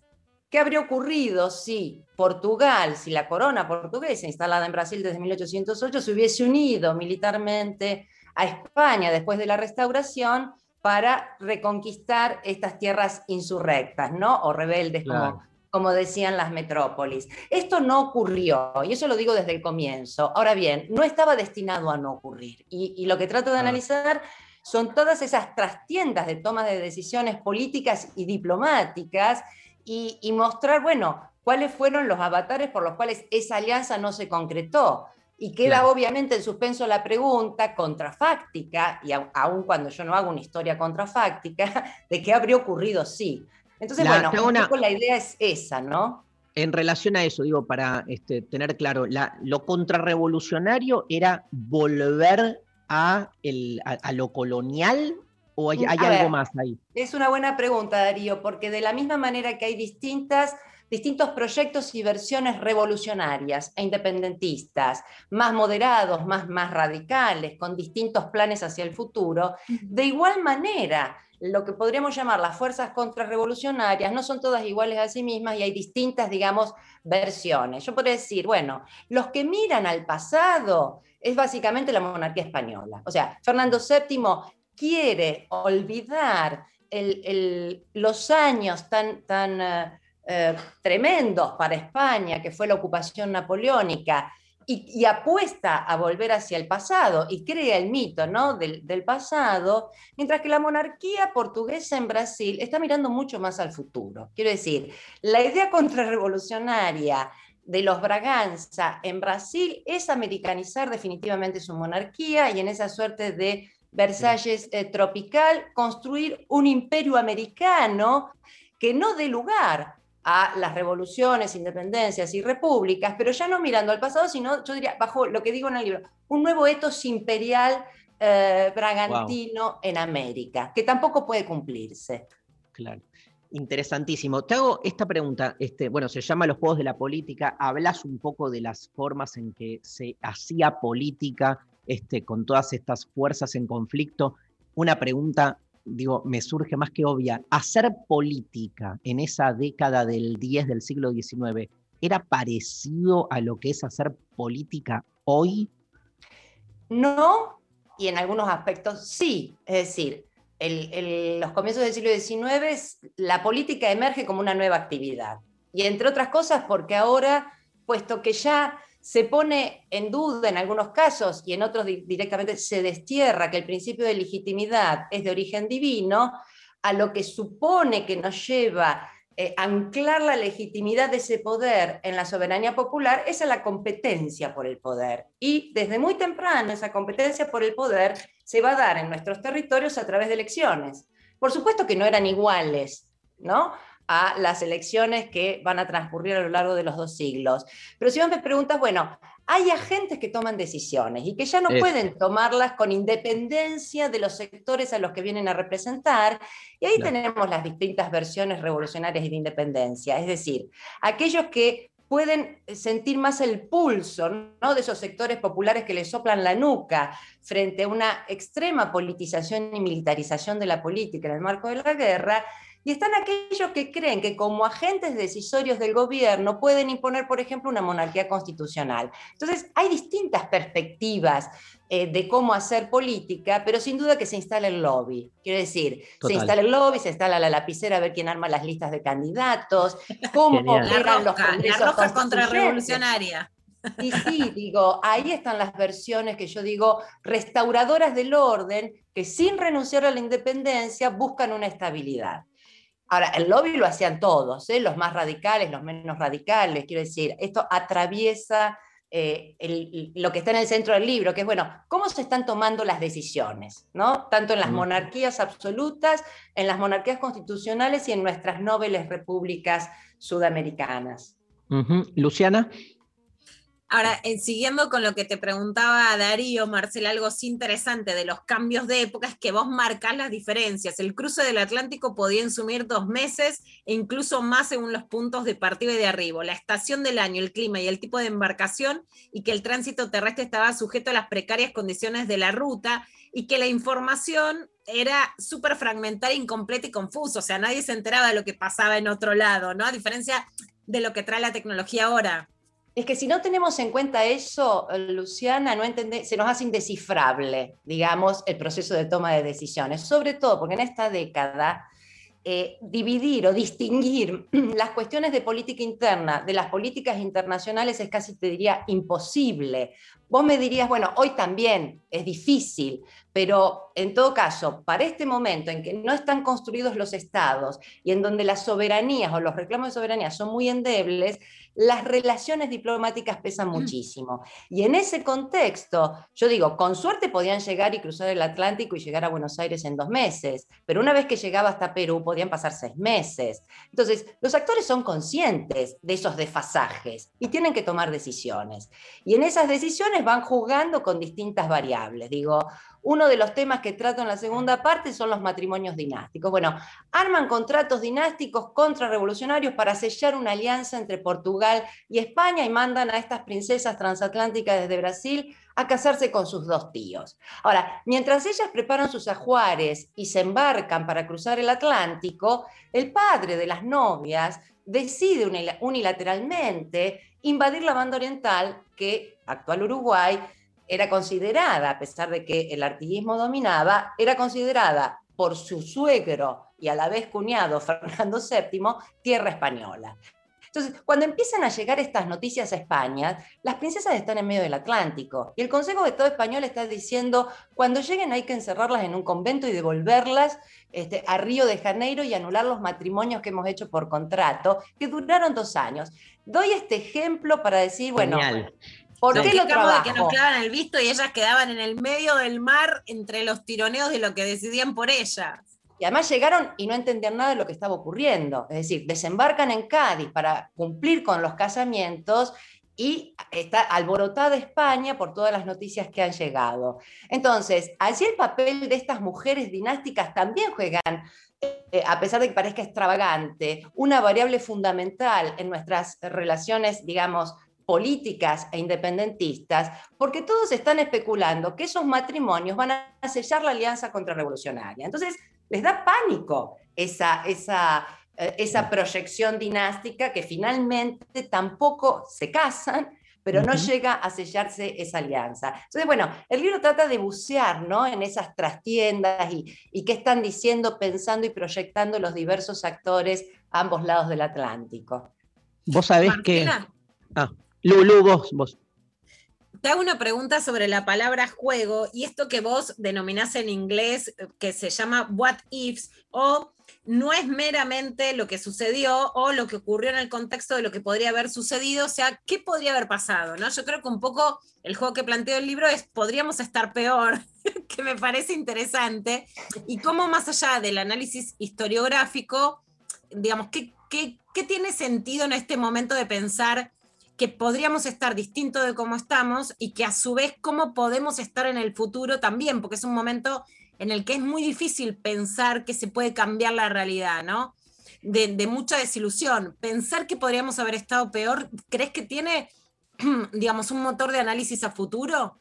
¿qué habría ocurrido si Portugal, si la corona portuguesa, instalada en Brasil desde 1808, se hubiese unido militarmente a España después de la restauración para reconquistar estas tierras insurrectas, ¿no? O rebeldes, Claro. como, como decían las metrópolis. Esto no ocurrió, y eso lo digo desde el comienzo. Ahora bien, no estaba destinado a no ocurrir. Y, y lo que trato de Claro. analizar son todas esas trastiendas de toma de decisiones políticas y diplomáticas y, y mostrar, bueno, cuáles fueron los avatares por los cuales esa alianza no se concretó. Y queda Claro. obviamente en suspenso la pregunta contrafáctica, y au- aun cuando yo no hago una historia contrafáctica, [LAUGHS] de qué habría ocurrido sí. Entonces, La- bueno, un poco la idea es esa, ¿no? En relación a eso, digo, para este, tener claro, la- lo contrarrevolucionario era volver a, el- a- a lo colonial o hay, ver. algo más ahí. Es una buena pregunta, Darío, porque de la misma manera que hay distintas, distintos proyectos y versiones revolucionarias e independentistas, más moderados, más, más radicales, con distintos planes hacia el futuro, de igual manera, lo que podríamos llamar las fuerzas contrarrevolucionarias no son todas iguales a sí mismas y hay distintas, digamos, versiones. Yo podría decir, bueno, los que miran al pasado es básicamente la monarquía española. O sea, Fernando VII quiere olvidar los años tan, tan eh, eh, tremendos para España, que fue la ocupación napoleónica, y, apuesta a volver hacia el pasado y crea el mito ¿no? del, del pasado, mientras que la monarquía portuguesa en Brasil está mirando mucho más al futuro. Quiero decir, la idea contrarrevolucionaria de los Braganza en Brasil es americanizar definitivamente su monarquía y en esa suerte de Versalles eh, tropical, construir un imperio americano que no dé lugar a las revoluciones, independencias y repúblicas, pero ya no mirando al pasado, sino, yo diría, bajo lo que digo en el libro, un nuevo etos imperial eh, bragantino en América, que tampoco puede cumplirse. Claro. Interesantísimo. Te hago esta pregunta. Este, bueno, se llama Los Juegos de la Política. Hablas un poco de las formas en que se hacía política este, con todas estas fuerzas en conflicto. Una pregunta, digo, me surge más que obvia. ¿Hacer política en esa década del 10 del siglo XIX era parecido a lo que es hacer política hoy? No, y en algunos aspectos sí. Es decir, el- los comienzos del siglo XIX, la política emerge como una nueva actividad. Y entre otras cosas, porque ahora, puesto que ya se pone en duda en algunos casos y en otros di- directamente se destierra que el principio de legitimidad es de origen divino, a lo que supone que nos lleva eh, anclar la legitimidad de ese poder en la soberanía popular es a la competencia por el poder. Y desde muy temprano esa competencia por el poder se va a dar en nuestros territorios a través de elecciones. Por supuesto que no eran iguales, ¿no? A las elecciones que van a transcurrir a lo largo de los dos siglos. Pero si vos me preguntas, bueno, hay agentes que toman decisiones y que ya no Eso. pueden tomarlas con independencia de los sectores a los que vienen a representar, y ahí Claro. tenemos las distintas versiones revolucionarias y de independencia, es decir, aquellos que pueden sentir más el pulso ¿no? de esos sectores populares que les soplan la nuca frente a una extrema politización y militarización de la política en el marco de la guerra, y están aquellos que creen que como agentes decisorios del gobierno pueden imponer, por ejemplo, una monarquía constitucional. Entonces, hay distintas perspectivas eh, de cómo hacer política, pero sin duda que se instala el lobby. Quiero decir, Total. se instala el lobby, se instala la lapicera a ver quién arma las listas de candidatos, [LAUGHS] cómo operan los roja, la congresos roja contrarrevolucionaria. Y sí, digo, ahí están las versiones que yo digo restauradoras del orden que sin renunciar a la independencia buscan una estabilidad. Ahora, el lobby lo hacían todos, ¿eh? los más radicales, los menos radicales, quiero decir, esto atraviesa eh, el- lo que está en el centro del libro, que es, bueno, cómo se están tomando las decisiones, ¿no? Tanto en las monarquías absolutas, en las monarquías constitucionales y en nuestras nobles repúblicas sudamericanas. Luciana. Ahora, eh, siguiendo con lo que te preguntaba Darío, Marcela, algo sí interesante de los cambios de época es que vos marcás las diferencias. El cruce del Atlántico podía insumir dos meses e incluso más según los puntos de partida y de arribo, la estación del año, el clima y el tipo de embarcación, y que el tránsito terrestre estaba sujeto a las precarias condiciones de la ruta y que la información era súper fragmentaria, incompleta y confusa. O sea, nadie se enteraba de lo que pasaba en otro lado, ¿no? A diferencia de lo que trae la tecnología ahora. Es que si no tenemos en cuenta eso, eh, Luciana, no entende- se nos hace indescifrable, digamos, el proceso de toma de decisiones. Sobre todo porque en esta década eh, dividir o distinguir [CLEARS THROAT] las cuestiones de política interna de las políticas internacionales es casi, te diría, imposible. Vos me dirías, bueno, hoy también es difícil, pero en todo caso, para este momento en que no están construidos los estados y en donde las soberanías o los reclamos de soberanía son muy endebles, las relaciones diplomáticas pesan muchísimo. Y en ese contexto, yo digo, con suerte podían llegar y cruzar el Atlántico y llegar a Buenos Aires en dos meses, pero una vez que llegaba hasta Perú podían pasar seis meses. Entonces, los actores son conscientes de esos desfasajes y tienen que tomar decisiones. Y en esas decisiones van jugando con distintas variables. Digo, uno de los temas que trato en la segunda parte son los matrimonios dinásticos. Bueno, arman contratos dinásticos contrarrevolucionarios para sellar una alianza entre Portugal y España y mandan a estas princesas transatlánticas desde Brasil a casarse con sus dos tíos. Ahora, mientras ellas preparan sus ajuares y se embarcan para cruzar el Atlántico, el padre de las novias decide unil- unilateralmente invadir la banda oriental que, actual Uruguay, era considerada, a pesar de que el artillismo dominaba, era considerada por su suegro y a la vez cuñado [LAUGHS] Fernando VII, tierra española. Entonces, cuando empiezan a llegar estas noticias a España, las princesas están en medio del Atlántico y el Consejo de Estado español está diciendo, cuando lleguen hay que encerrarlas en un convento y devolverlas este, a Río de Janeiro y anular los matrimonios que hemos hecho por contrato, que duraron dos años. Doy este ejemplo para decir, bueno, Genial. ¿Por qué lo quejamos de que trabajo? nos clavan el visto y ellas quedaban en el medio del mar entre los tironeos de lo que decidían por ellas. Y además llegaron y no entendían nada de lo que estaba ocurriendo. Es decir, desembarcan en Cádiz para cumplir con los casamientos y está alborotada España por todas las noticias que han llegado. Entonces, allí el papel de estas mujeres dinásticas también juegan, eh, a pesar de que parezca extravagante, una variable fundamental en nuestras relaciones, digamos, políticas e independentistas, porque todos están especulando que esos matrimonios van a sellar la alianza contrarrevolucionaria. Entonces, les da pánico esa, esa, eh, esa proyección dinástica que finalmente tampoco se casan, pero no llega a sellarse esa alianza. Entonces, bueno, el libro trata de bucear ¿no? en esas trastiendas y, y qué están diciendo, pensando y proyectando los diversos actores a ambos lados del Atlántico. Vos sabés que. Marcela. Ah, Lulu, vos, vos. Te hago una pregunta sobre la palabra juego y esto que vos denominás en inglés eh, que se llama what ifs o no es meramente lo que sucedió o lo que ocurrió en el contexto de lo que podría haber sucedido, o sea, ¿qué podría haber pasado? ¿no? Yo creo que un poco el juego que planteo el libro es podríamos estar peor, [LAUGHS] que me parece interesante, y cómo más allá del análisis historiográfico, digamos, ¿qué, qué, qué tiene sentido en este momento de pensar que podríamos estar distinto de cómo estamos y que a su vez cómo podemos estar en el futuro también, porque es un momento en el que es muy difícil pensar que se puede cambiar la realidad, ¿no? De, de mucha desilusión. Pensar que podríamos haber estado peor, ¿crees que tiene, [CLEARS THROAT] digamos, un motor de análisis a futuro?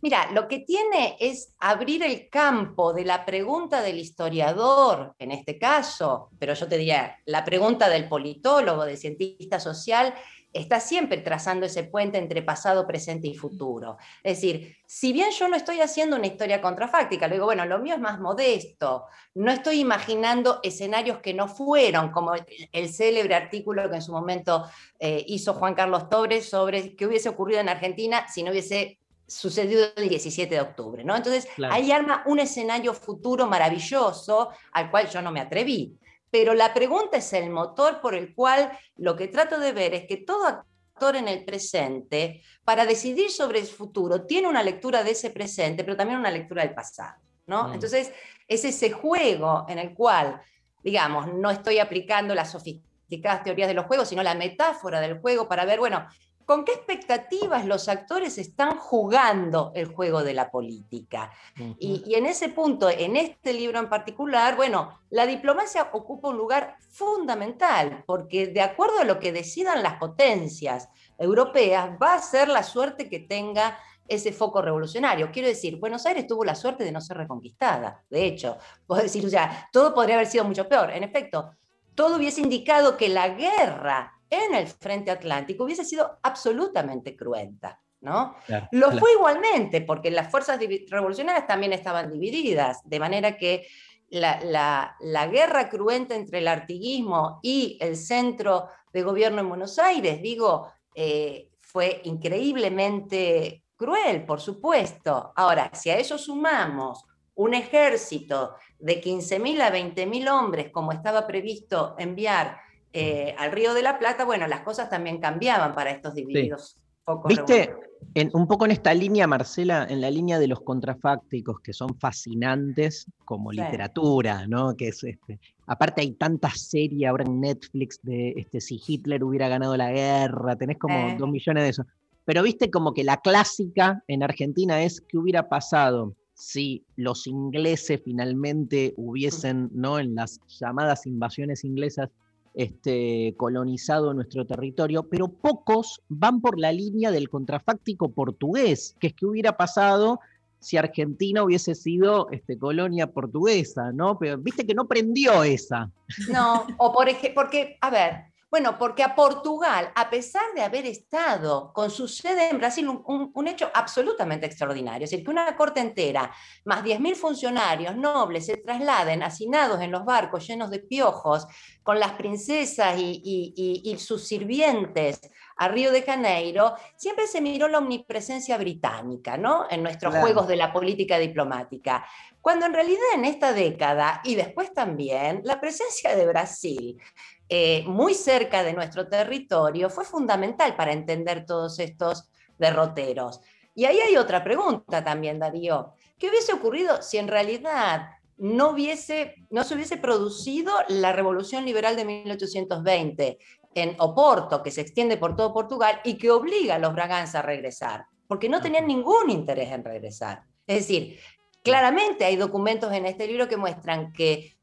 Mira, lo que tiene es abrir el campo de la pregunta del historiador, en este caso, pero yo te diría, la pregunta del politólogo, del cientista social, está siempre trazando ese puente entre pasado, presente y futuro. Es decir, si bien yo no estoy haciendo una historia contrafáctica, le digo, bueno, lo mío es más modesto, no estoy imaginando escenarios que no fueron, como el, célebre artículo que en su momento eh, hizo Juan Carlos Tobres sobre qué hubiese ocurrido en Argentina si no hubiese sucedido el 17 de octubre, ¿no? Entonces, Claro. ahí arma un escenario futuro maravilloso al cual yo no me atreví. Pero la pregunta es el motor por el cual lo que trato de ver es que todo actor en el presente, para decidir sobre el futuro, tiene una lectura de ese presente, pero también una lectura del pasado, ¿no? Mm. Entonces, es ese juego en el cual, digamos, no estoy aplicando las sofisticadas teorías de los juegos, sino la metáfora del juego para ver, bueno, ¿Con qué expectativas los actores están jugando el juego de la política? y, y, en ese punto, en este libro en particular, bueno, la diplomacia ocupa un lugar fundamental, porque de acuerdo a lo que decidan las potencias europeas, va a ser la suerte que tenga ese foco revolucionario. Quiero decir, Buenos Aires tuvo la suerte de no ser reconquistada. De hecho, puedo decir, o sea, todo podría haber sido mucho peor. En efecto, todo hubiese indicado que la guerra en el frente atlántico hubiese sido absolutamente cruenta. ¿no? Claro, Lo claro. fue igualmente, porque las fuerzas revolucionarias también estaban divididas, de manera que la, la- la guerra cruenta entre el artiguismo y el centro de gobierno en Buenos Aires, digo, eh, fue increíblemente cruel, por supuesto. Ahora, si a eso sumamos un ejército de 15.000 a 20.000 hombres, como estaba previsto enviar eh, al Río de la Plata, bueno, las cosas también cambiaban para estos divididos focos ¿Viste? En, un poco en esta línea, Marcela, en la línea de los contrafácticos que son fascinantes como Sí. literatura, ¿no? Que es este. Aparte hay tantas series ahora en Netflix de este, si Hitler hubiera ganado la guerra, tenés como Eh. dos millones de eso. Pero viste como que la clásica en Argentina es qué hubiera pasado si los ingleses finalmente hubiesen, ¿no? En las llamadas invasiones inglesas, este, colonizado nuestro territorio, pero pocos van por la línea del contrafáctico portugués, que es que hubiera pasado si Argentina hubiese sido este, colonia portuguesa, ¿no? Pero viste que no prendió esa. No, o por ejemplo, porque, a ver, bueno, porque a Portugal, a pesar de haber estado con su sede en Brasil, un, un- un hecho absolutamente extraordinario, es decir, que una corte entera, más 10.000 funcionarios nobles se trasladen hacinados en los barcos llenos de piojos, con las princesas y, y- y- y sus sirvientes a Río de Janeiro, siempre se miró la omnipresencia británica, ¿no? En nuestros Claro. juegos de la política diplomática. Cuando en realidad en esta década y después también, la presencia de Brasil eh, muy cerca de nuestro territorio fue fundamental para entender todos estos derroteros. Y ahí hay otra pregunta también, Darío. ¿Qué hubiese ocurrido si en realidad no, hubiese, no se hubiese producido la revolución liberal de 1820 en Oporto, que se extiende por todo Portugal y que obliga a los Braganza a regresar? Porque no tenían ningún interés en regresar. Es decir, claramente hay documentos en este libro que muestran que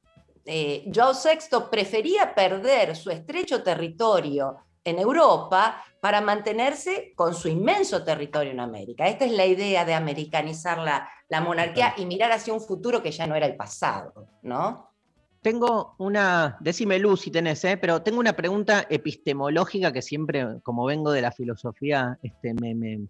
eh, Joao VI prefería perder su estrecho territorio en Europa para mantenerse con su inmenso territorio en América. Esta es la idea de americanizar la, la monarquía y mirar hacia un futuro que ya no era el pasado, ¿no? Tengo una, decime luz si tenés, ¿eh? pero tengo una pregunta epistemológica que siempre, como vengo de la filosofía, este, me, me-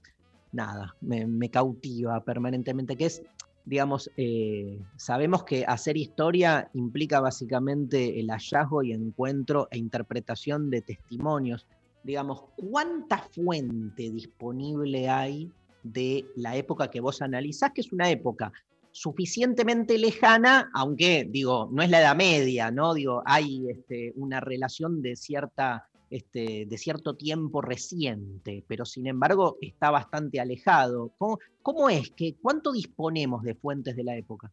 nada, me, me cautiva permanentemente, que es, digamos, eh, sabemos que hacer historia implica básicamente el hallazgo y encuentro e interpretación de testimonios. Digamos, ¿cuánta fuente disponible hay de la época que vos analizás, que es una época suficientemente lejana, aunque digo, no es la Edad Media, ¿no? Digo, hay este, una relación de cierta, este, de cierto tiempo reciente, pero sin embargo está bastante alejado. ¿Cómo, es que cuánto disponemos de fuentes de la época?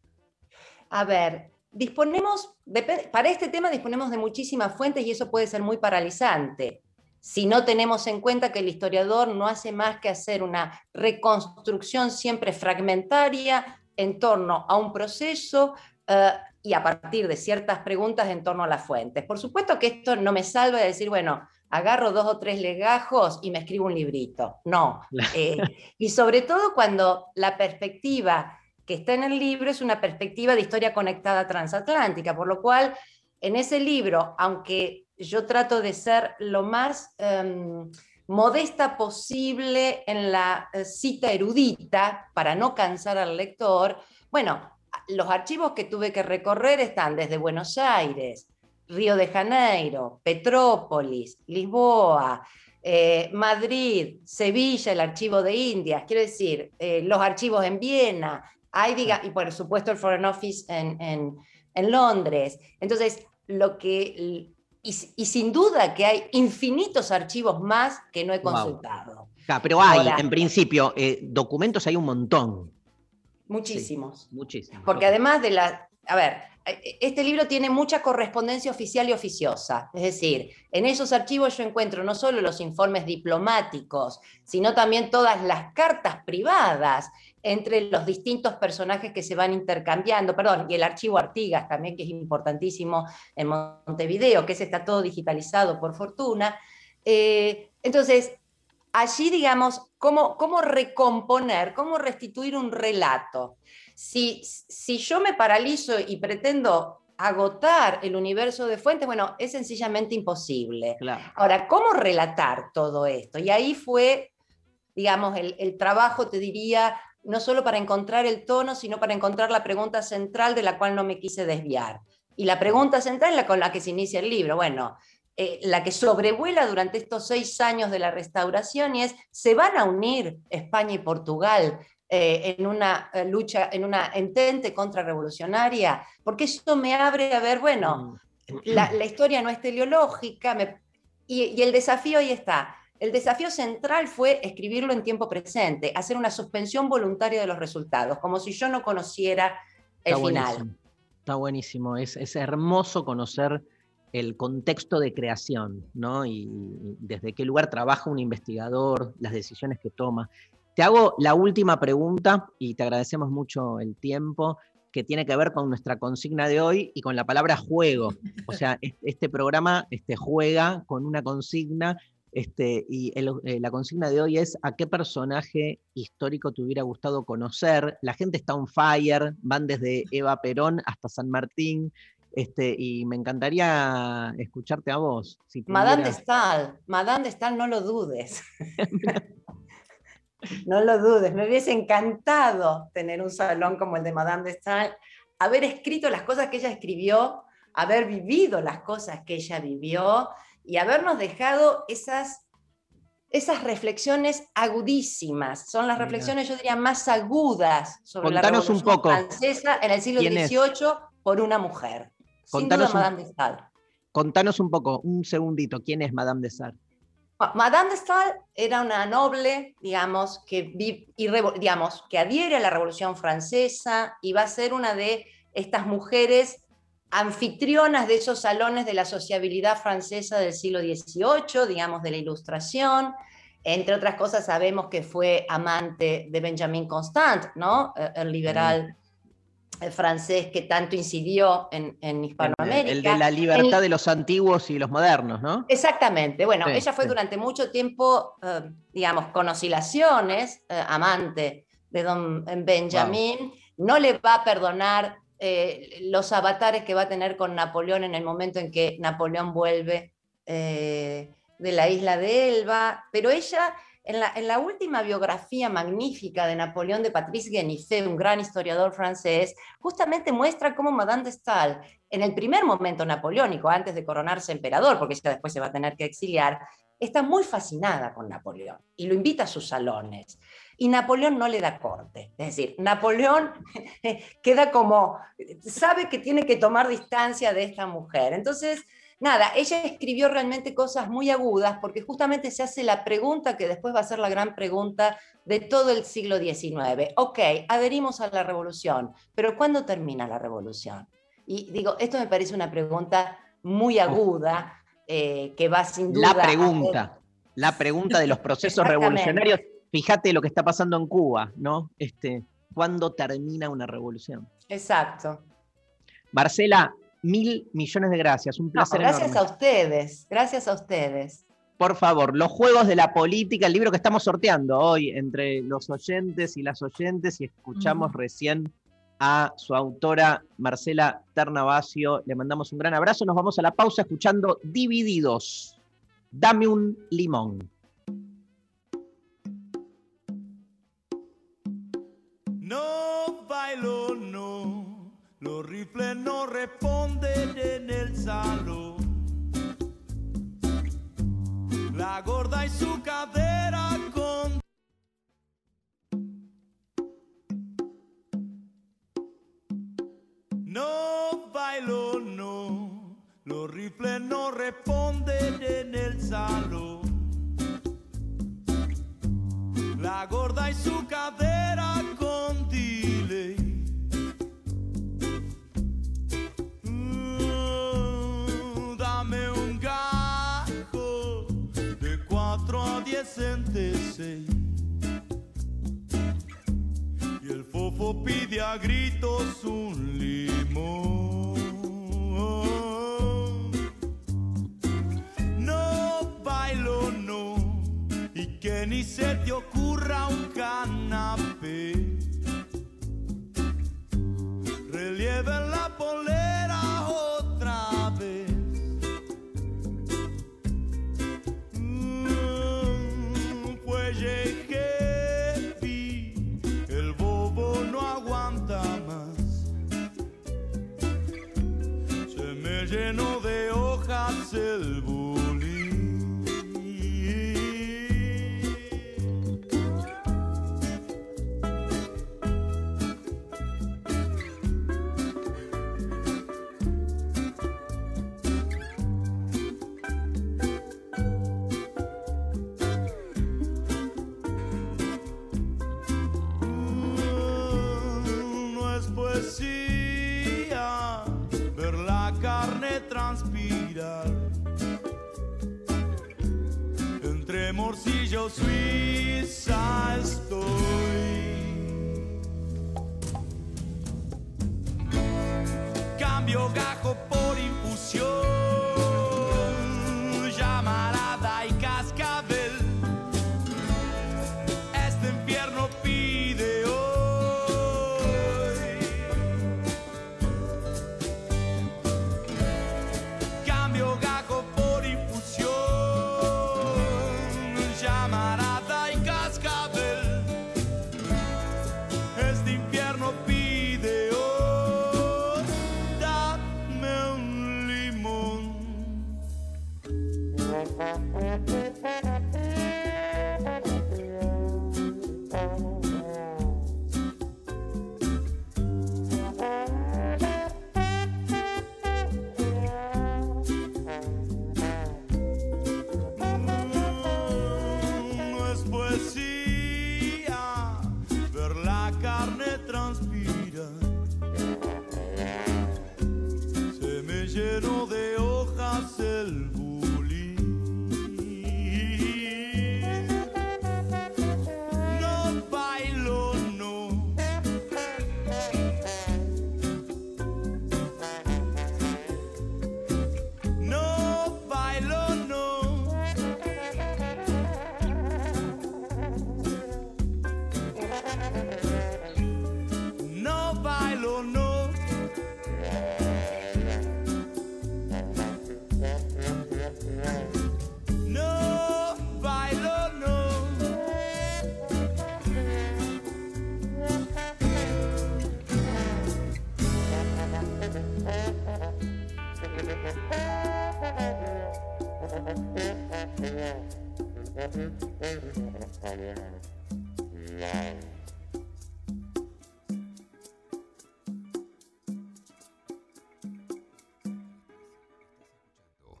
A ver, disponemos, para este tema disponemos de muchísimas fuentes y eso puede ser muy paralizante. Si no tenemos en cuenta que el historiador no hace más que hacer una reconstrucción siempre fragmentaria en torno a un proceso eh, y a partir de ciertas preguntas en torno a las fuentes. Por supuesto que esto no me salva de decir, bueno, agarro dos o tres legajos y me escribo un librito. No. [LAUGHS] Eh, y sobre todo cuando la perspectiva que está en el libro es una perspectiva de historia conectada transatlántica, por lo cual en ese libro, aunque yo trato de ser lo más em, modesta posible en la eh, cita erudita para no cansar al lector, bueno, los archivos que tuve que recorrer están desde Buenos Aires, Río de Janeiro, Petrópolis, Lisboa, eh, Madrid, Sevilla, el archivo de Indias, quiero decir, eh, los archivos en Viena, hay, diga, y por supuesto el Foreign Office en, en- en Londres. Entonces, lo que, y, y sin duda que hay infinitos archivos más que no he Wow. consultado. Ah, pero hay, Ahora- en principio, eh, documentos hay un montón. Muchísimos. Muchísimos. Porque además de la... A ver, eh, este libro tiene mucha correspondencia oficial y oficiosa. Es decir, en esos archivos yo encuentro no solo los informes diplomáticos, sino también todas las cartas privadas entre los distintos personajes que se van intercambiando. Perdón, y el archivo Artigas también, que es importantísimo en Montevideo, que ese está todo digitalizado por fortuna. Eh, entonces, allí, digamos, cómo, cómo recomponer, cómo restituir un relato. Si, si yo me paralizo y pretendo agotar el universo de fuentes, bueno, es sencillamente imposible. Ahora, ¿cómo relatar todo esto? Y ahí fue, digamos, el, el trabajo, te diría, no solo para encontrar el tono, sino para encontrar la pregunta central de la cual no me quise desviar. Y la pregunta central es la con la que se inicia el libro. Bueno, eh, la que sobrevuela durante estos seis años de la restauración y es, ¿se van a unir España y Portugal eh, en una eh, lucha, en una entente contrarrevolucionaria? Porque eso me abre a ver, bueno, la, la historia no es teleológica me- y, y el desafío ahí está. El desafío central fue escribirlo en tiempo presente, hacer una suspensión voluntaria de los resultados, como si yo no conociera el Está final. buenísimo. Está buenísimo. Es, es hermoso conocer el contexto de creación, ¿no? Y, y desde qué lugar trabaja un investigador, las decisiones que toma. Te hago la última pregunta y te agradecemos mucho el tiempo que tiene que ver con nuestra consigna de hoy y con la palabra juego. O sea, es- este programa este, juega con una consigna este, y el- eh, la consigna de hoy es ¿a qué personaje histórico te hubiera gustado conocer? La gente está on fire, van desde Eva Perón hasta San Martín, este, y me encantaría escucharte a vos. Si Madame de Stael, Madame de Stael, no lo dudes. [LAUGHS] no lo dudes, me hubiese encantado tener un salón como el de Madame de Stael, haber escrito las cosas que ella escribió, haber vivido las cosas que ella vivió y habernos dejado esas, esas reflexiones agudísimas. Son las Mira. reflexiones, yo diría, más agudas sobre la Contanos un Revolución poco. Francesa en el siglo. XVIII por una mujer. Sin Contanos duda, un- Madame de. Contanos un poco, un segundito, ¿quién es Madame de? Ma- Madame de Stael era una noble, digamos, que, vi- y digamos, que adhiere a la Revolución Francesa y va a ser una de estas mujeres anfitrionas de esos salones de la sociabilidad francesa del siglo XVIII, digamos, de la Ilustración. Entre otras cosas, sabemos que fue amante de Benjamin Constant, ¿no? Eh, El liberal eh, francés que tanto incidió en, en Hispanoamérica. El de la libertad de los antiguos y los modernos, ¿no? Exactamente. Bueno, Sí, ella fue sí. durante mucho tiempo, eh, digamos, con oscilaciones, eh, amante de don Benjamín. No le va a perdonar eh, los avatares que va a tener con Napoleón en el momento en que Napoleón vuelve eh, de la isla de Elba. Pero ella, en la, última biografía magnífica de Napoleón de Patrice Guénifé, un gran historiador francés, justamente muestra cómo Madame de Stael, en el primer momento napoleónico, antes de coronarse emperador, porque ella después se va a tener que exiliar, está muy fascinada con Napoleón y lo invita a sus salones. Y Napoleón no le da corte. Es decir, Napoleón [LAUGHS] queda como, sabe que tiene que tomar distancia de esta mujer. Entonces, nada, ella escribió realmente cosas muy agudas porque justamente se hace la pregunta que después va a ser la gran pregunta de todo el siglo XIX. Ok, adherimos a la revolución, pero ¿cuándo termina la revolución? Y digo, esto me parece una pregunta muy aguda eh, que va sin duda La pregunta, la pregunta de los procesos revolucionarios. Fíjate lo que está pasando en Cuba, ¿no? Este, ¿Cuándo termina una revolución? Exacto. Marcela, mil millones de gracias, un No, placer gracias enorme. a ustedes, gracias a ustedes. Por favor, los juegos de la política, el libro que estamos sorteando hoy entre los oyentes y las oyentes, y escuchamos recién a su autora Marcela Ternavasio. Le mandamos un gran abrazo. Nos vamos a la pausa escuchando Divididos. Dame un limón. Los rifles no responden en el salón. La gorda y su cadera con. No bailo, no. Los rifles no responden en el salón. La gorda y su cadera fofo pide a gritos un limón. No bailo, no y que ni se te ocurra un canapé. Relieve la polera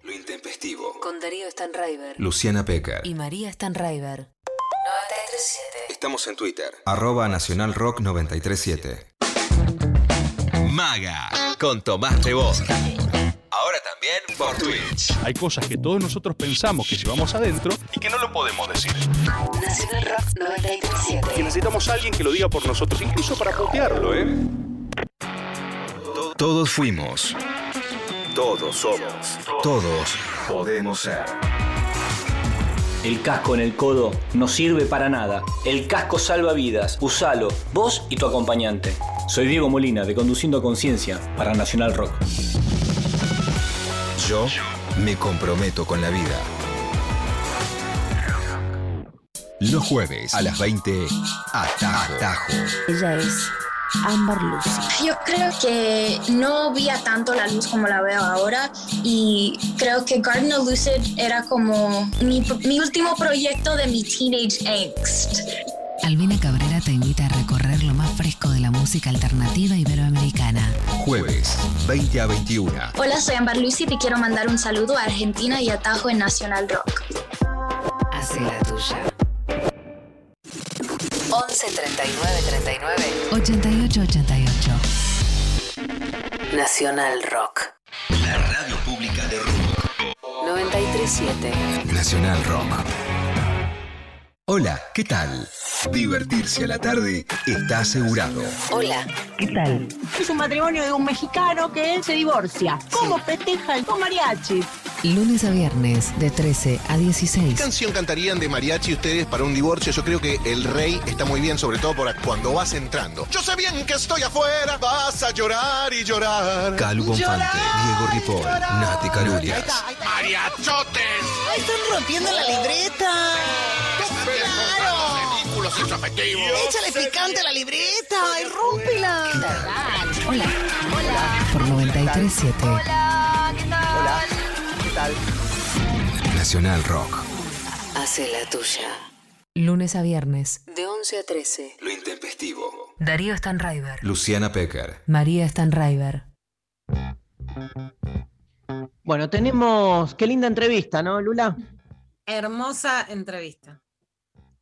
Lo intempestivo. Con Darío Stanraiver. Luciana Pecker. Y María Stanraiver. 937. Estamos en Twitter. Arroba Nacional Rock 937. Maga. Con Tomás. Ahora también por Twitch. Hay cosas que todos nosotros pensamos que llevamos adentro y que no lo podemos decir. Nacional Rock 937. Que necesitamos a alguien que lo diga por nosotros, incluso para putearlo, ¿eh? Todos fuimos. Todos somos. Todos podemos ser. El casco en el codo no sirve para nada. El casco salva vidas. Usalo, vos y tu acompañante. Soy Diego Molina de Conduciendo a Conciencia para Nacional Rock. Yo me comprometo con la vida. Los jueves a las 20, Atajo. Atajo. Ella es Amber Lucy. Yo creo que no veía tanto la luz como la veo ahora y creo que Gardner Lucid era como mi, mi último proyecto de mi teenage angst. Albina Cabrera te invita a música alternativa iberoamericana. Jueves, 20 a 21. Hola, soy Amber Lucid y quiero mandar un saludo a Argentina y a Tajo en Nacional Rock. Hace la tuya. 11 39 39 88 88. Nacional Rock. La radio pública de rock. 937. Nacional Rock. Hola, ¿qué tal? Divertirse a la tarde está asegurado. Hola. ¿Qué tal? Es un matrimonio de un mexicano que él se divorcia. ¿Cómo festejan con mariachi? Lunes a viernes de 13 a 16. ¿Qué canción cantarían de mariachi ustedes para un divorcio? Yo creo que el rey está muy bien, sobre todo por cuando vas entrando. Yo sé bien que estoy afuera, vas a llorar y llorar. Calu Bonfante, Diego Ripoll, Nati Calurias. ¡Mariachotes! ¡Ay, están rompiendo la libreta! ¡Claro! Ridículos y afectivos. ¡Échale picante a la libreta! ¡Y rómpela! Hola. Por 937. Hola, ¿qué tal? Hola, ¿qué tal? Nacional Rock. Hace la tuya. Lunes a viernes. De 11 a 13. Lo intempestivo. Darío Stanraiver. Luciana Pecker. María Stanraiver. Bueno, tenemos. Qué linda entrevista, ¿no, Lula? Hermosa entrevista.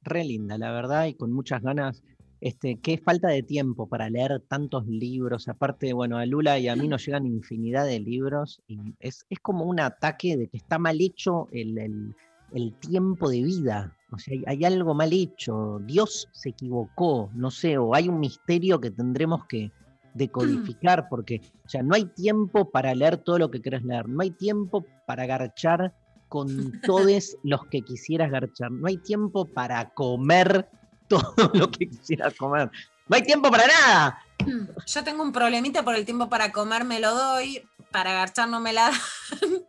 Re linda, la verdad, y con muchas ganas. Este, qué falta de tiempo para leer tantos libros. Aparte, bueno, a Lula y a mí nos llegan infinidad de libros y es, es como un ataque de que está mal hecho el, el- el tiempo de vida. O sea, hay, algo mal hecho. Dios se equivocó, no sé, o hay un misterio que tendremos que decodificar, porque o sea, no hay tiempo para leer todo lo que querés leer, no hay tiempo para garchar con todos los que quisieras garchar, no hay tiempo para comer [LAUGHS] todo lo que quisieras comer, no hay tiempo para nada. Yo tengo un problemita por el tiempo para comer, me lo doy, para garchar no me la dan. [LAUGHS]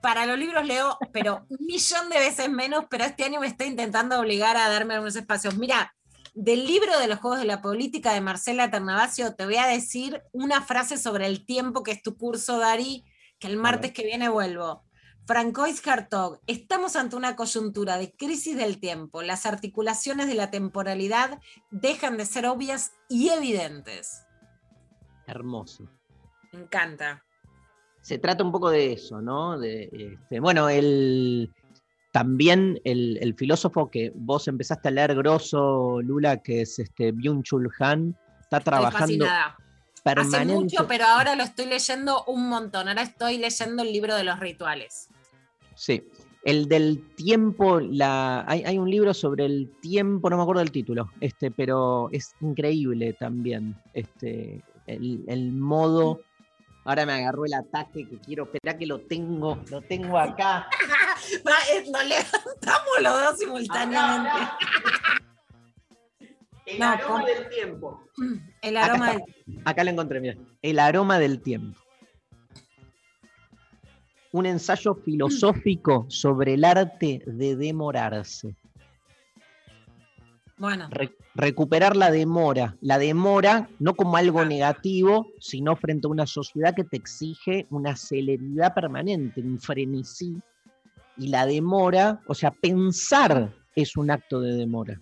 Para los libros leo, pero un millón de veces menos, pero este año me estoy intentando obligar a darme algunos espacios. Mira, del libro de los Juegos de la Política de Marcela Ternavasio, te voy a decir una frase sobre el tiempo que es tu curso, Dari, que el martes que viene vuelvo. Francois Hartog, estamos ante una coyuntura de crisis del tiempo. Las articulaciones de la temporalidad dejan de ser obvias y evidentes. Hermoso. Me encanta. Se trata un poco de eso, ¿no? De, este, bueno, el, también el, el, filósofo que vos empezaste a leer grosso, Lula, que es este Byung-Chul Han, está trabajando permanente. Hace mucho, pero ahora lo estoy leyendo un montón. Ahora estoy leyendo el libro de los rituales. Sí. El del tiempo, la, hay, hay, un libro sobre el tiempo, no me acuerdo del título, este, pero es increíble también. Este, el, el modo. Ahora me agarró el ataque que quiero. Espera que lo tengo, lo tengo acá. [LAUGHS] Nos levantamos los dos simultáneamente. El aroma del tiempo. El aroma acá, del... acá lo encontré, mira. El aroma del tiempo un ensayo filosófico sobre el arte de demorarse. Bueno. Re recuperar la demora. La demora no como algo negativo, sino frente a una sociedad que te exige una celeridad permanente, un frenesí. Y la demora, o sea, pensar es un acto de demora.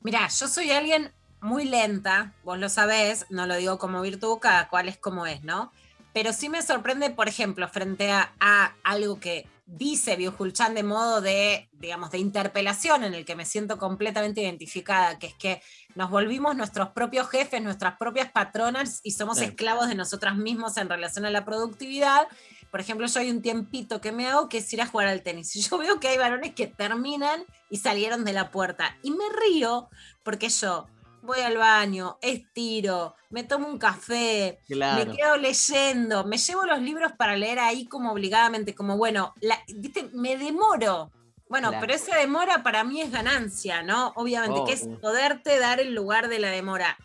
Mira, yo soy alguien muy lenta, vos lo sabés, no lo digo como virtud, cada cual es como es, ¿no? Pero sí me sorprende, por ejemplo, frente a, algo que dice Byung-Chul de modo de, digamos, de interpelación en el que me siento completamente identificada, que es que nos volvimos nuestros propios jefes, nuestras propias patronas y somos esclavos de nosotras mismos en relación a la productividad. Por ejemplo, yo hay un tiempito que me hago que es ir a jugar al tenis. Y yo veo que hay varones que terminan y salieron de la puerta. Y me río porque yo voy al baño, estiro, me tomo un café, me quedo leyendo, me llevo los libros para leer ahí como obligadamente, como bueno, ¿viste? me demoro. Bueno, pero esa demora para mí es ganancia, ¿no? Obviamente, que es poderte dar el lugar de la demora.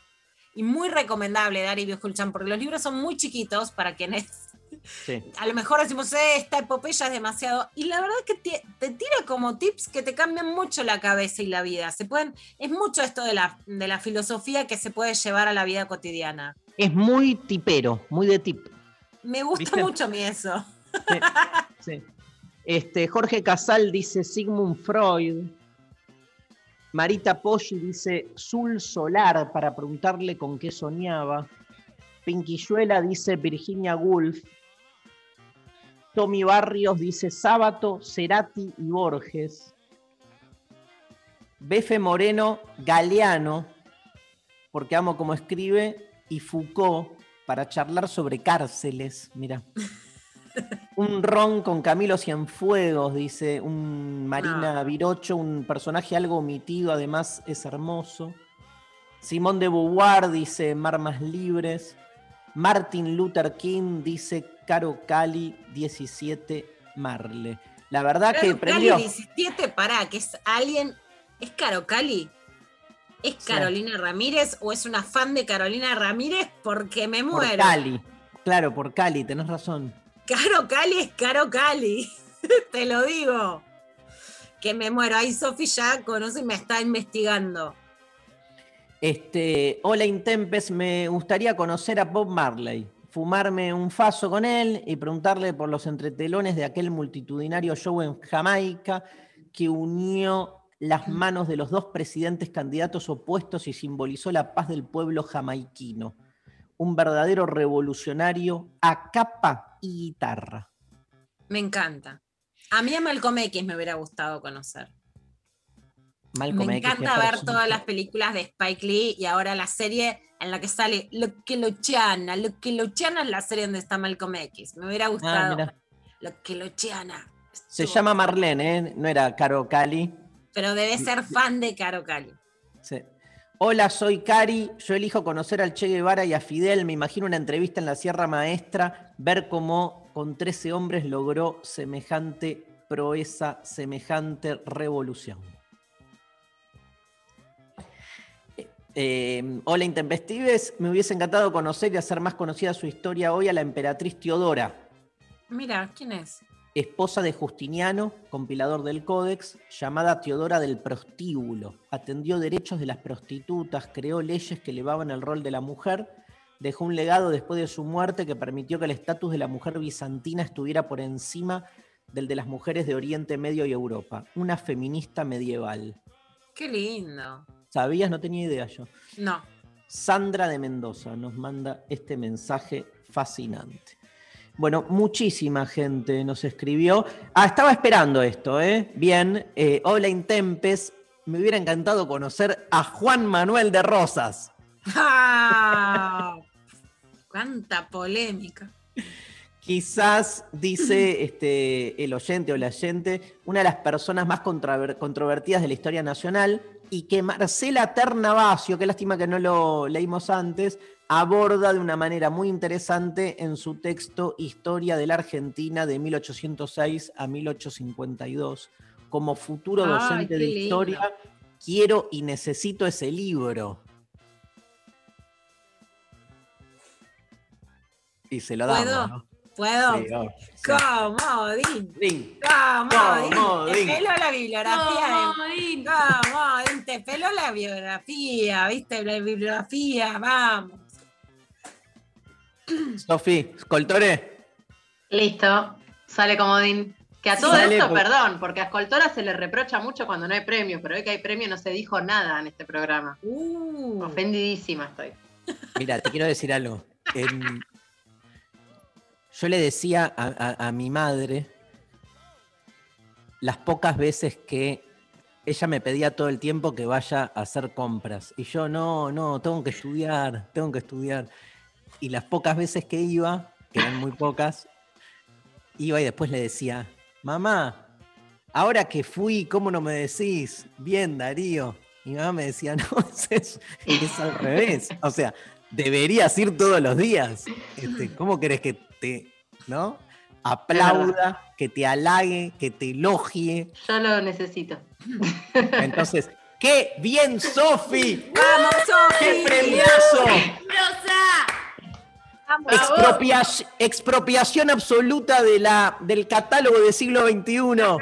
Y muy recomendable dar y escuchan, porque los libros son muy chiquitos para quienes a lo mejor decimos, eh, esta epopeya es demasiado. Y la verdad es que te, tira como tips que te cambian mucho la cabeza y la vida. Se pueden, es mucho esto de la, de la filosofía que se puede llevar a la vida cotidiana. Es muy tipero, muy de tip. Me gusta mucho a mí eso. Este, Jorge Casal dice Sigmund Freud. Marita Poggi dice Sul Solar para preguntarle con qué soñaba. Pinquilluela dice Virginia Woolf. Tommy Barrios dice Sábato, Cerati y Borges. Befe Moreno, Galeano, porque amo como escribe, y Foucault para charlar sobre cárceles. Mira. [LAUGHS] Un ron con Camilo Cienfuegos, dice un Marina ah. Virocho, un personaje algo omitido, además es hermoso. Simón de Beauvoir dice Marmas Libres. Martin Luther King dice Caro Cali 17 Marle. La verdad que prendió. Cali 17, pará, que es alguien. ¿Es Caro Cali? ¿Es Carolina Ramírez o es una fan de Carolina Ramírez? Porque me muero. Por Cali. Claro, por Cali, tenés razón. Caro Cali es Caro Cali. [LAUGHS] Te lo digo. Que me muero. Ahí Sofi ya conoce y me está investigando. Este, hola Intempes, me gustaría conocer a Bob Marley, fumarme un faso con él y preguntarle por los entretelones de aquel multitudinario show en Jamaica que unió las manos de los dos presidentes candidatos opuestos y simbolizó la paz del pueblo jamaiquino. Un verdadero revolucionario a capa y guitarra. Me encanta. A mí a Malcolm X me hubiera gustado conocer me encanta ver todas las películas de Spike Lee y ahora la serie en la que sale Lo que lo chana, Lo que lo chana es la serie donde está Malcolm X. Me hubiera ah, gustado lo que Luciana. Se llama Marlene, ¿eh? No era Caro Cali. Pero debe ser fan de Caro Cali. Sí. Hola, soy Cari. Yo elijo conocer al Che Guevara y a Fidel. Me imagino una entrevista en la Sierra Maestra, ver cómo con 13 hombres logró semejante proeza, semejante revolución. Eh, hola Intempestives, me hubiese encantado conocer y hacer más conocida su historia hoy a la emperatriz Teodora, Mira, ¿quién es? esposa de Justiniano, compilador del Códex, llamada Teodora del Prostíbulo. Atendió derechos de las prostitutas, creó leyes que elevaban el rol de la mujer, dejó un legado después de su muerte que permitió que el estatus de la mujer bizantina estuviera por encima del de las mujeres de Oriente Medio y Europa. Una feminista medieval. Qué lindo. ¿Sabías? No tenía idea yo. No. Sandra de Mendoza nos manda este mensaje fascinante. Bueno, muchísima gente nos escribió. Ah, estaba esperando esto, ¿eh? Bien. eh, hola Intempes. Me hubiera encantado conocer a Juan Manuel de Rosas. ¡Ah! ¡Cuánta polémica! Quizás, dice [CLEARS THROAT] este, el oyente o la oyente, una de las personas más controver- controvertidas de la historia nacional y que Marcela Ternavasio, qué lástima que no lo leímos antes, aborda de una manera muy interesante en su texto Historia de la Argentina de 1806 a 1852. Como futuro docente de historia, quiero y necesito ese libro. Y se lo damos. ¿no? ¿Puedo? Sí, obvio, sí. Comodín. Comodín. Comodín. Te peló la bibliografía. de- Comodín. Te peló la biografía, ¿viste? La bibliografía, vamos. Sofi, Scoltore. Listo, sale comodín. Que a todo Sale esto, por- perdón, porque a Escoltora se le reprocha mucho cuando no hay premio, pero hoy que hay premio no se dijo nada en este programa. Uh. Ofendidísima estoy. Mira, te quiero decir algo. En- Yo le decía a, mi madre las pocas veces que ella me pedía todo el tiempo que vaya a hacer compras. Y yo, no, no, tengo que estudiar, tengo que estudiar. Y las pocas veces que iba, que eran muy pocas, iba y después le decía, mamá, ahora que fui, ¿cómo no me decís? Bien, Darío. Y mamá me decía, [LAUGHS] no, es, es al revés. O sea, deberías ir todos los días. Este, ¿Cómo querés que te, no? Aplauda, que te halague, que te elogie. Yo lo necesito. Entonces, ¡qué bien, Sofi! [LAUGHS] ¡Vamos, Sofi! ¡Qué premiazo! Expropia- expropiación absoluta de la, del catálogo del siglo XXI.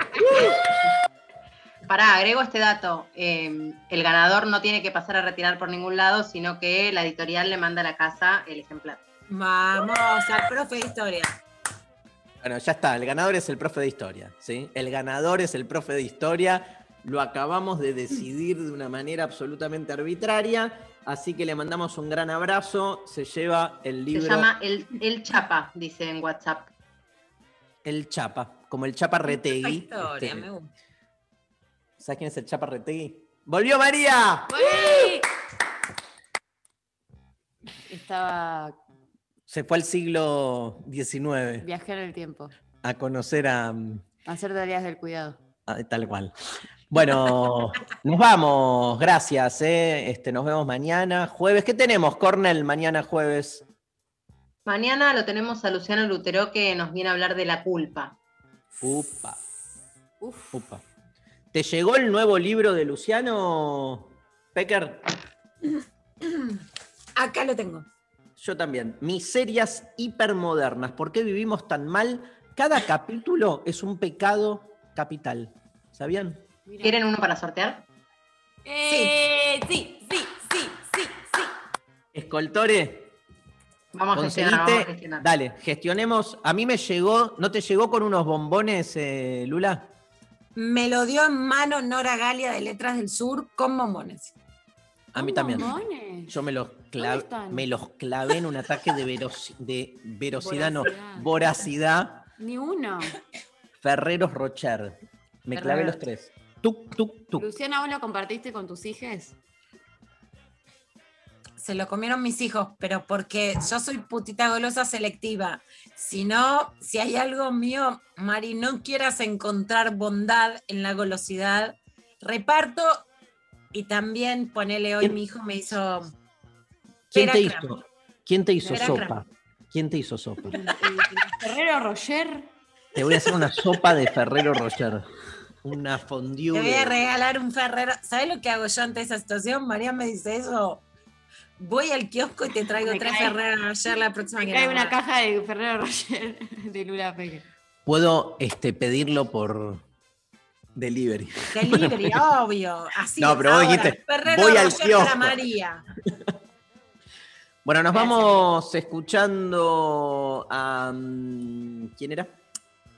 Pará, agrego este dato. Eh, el ganador no tiene que pasar a retirar por ningún lado, sino que la editorial le manda a la casa el ejemplar. Vamos, al profe de historia. Bueno, ya está, el ganador es el profe de historia, ¿sí? El ganador es el profe de historia. Lo acabamos de decidir de una manera absolutamente arbitraria, así que le mandamos un gran abrazo. Se lleva el libro Se llama el, el Chapa, dice en WhatsApp. El Chapa, como el Chapa Retegui. Historia, Este, me gusta. ¿Sabes quién es el Chapa Retegui? ¡Volvió María! Estaba. Se fue al siglo XIX Viajé en el tiempo. a conocer a, Hacer tareas del cuidado. a- tal cual. Bueno, [LAUGHS] nos vamos, gracias. ¿eh? Este, nos vemos mañana, jueves. ¿Qué tenemos, Cornel, mañana jueves? Mañana lo tenemos a Luciano Lutero que nos viene a hablar de la culpa. Upa. Upa. ¿Te llegó el nuevo libro de Luciano Pecker? Acá lo tengo. Yo también. Miserias hipermodernas. ¿Por qué vivimos tan mal? Cada capítulo es un pecado capital. ¿Sabían? ¿Quieren uno para sortear? Eh, sí, sí, sí, sí, sí. Escoltore, Vamos a gestionar, vamos a conseguiste. gestionar. Dale, gestionemos. A mí me llegó. ¿No te llegó con unos bombones, eh, Lula? Me lo dio en mano Nora Galia de Letras del Sur con bombones. A mí también. bombones? Yo me los, me los clavé en un ataque de, verosi- de verosidad, no, Voracidad. Ni uno. Ferreros Rocher. Me clavé los tres. Tuc, tuc, tuc. Luciana, ¿vos lo compartiste con tus hijas? se lo comieron mis hijos, pero porque yo soy putita golosa selectiva. Si no, si hay algo mío, Mari, no quieras encontrar bondad en la golosidad. Reparto y también ponele hoy mi hijo me hizo. ¿Quién te hizo? ¿Quién te hizo sopa? ¿Quién te hizo sopa? Ferrero Roger. Te voy a hacer una sopa de Ferrero Rocher. Una fondue. Te voy a regalar un Ferrero. ¿Sabes lo que hago yo ante esa situación? María me dice eso. Voy al kiosco y te traigo Me tres cae- Ferrero Rocher la próxima Me que cae una caja de Ferrero Roger de Lula Peque. Puedo este, pedirlo por delivery. Delivery, [LAUGHS] obvio. Así No, pero vos ahora, dijiste, Ferrero voy al kiosco. María. [LAUGHS] Bueno, nos vamos escuchando a. mm, ¿Quién era?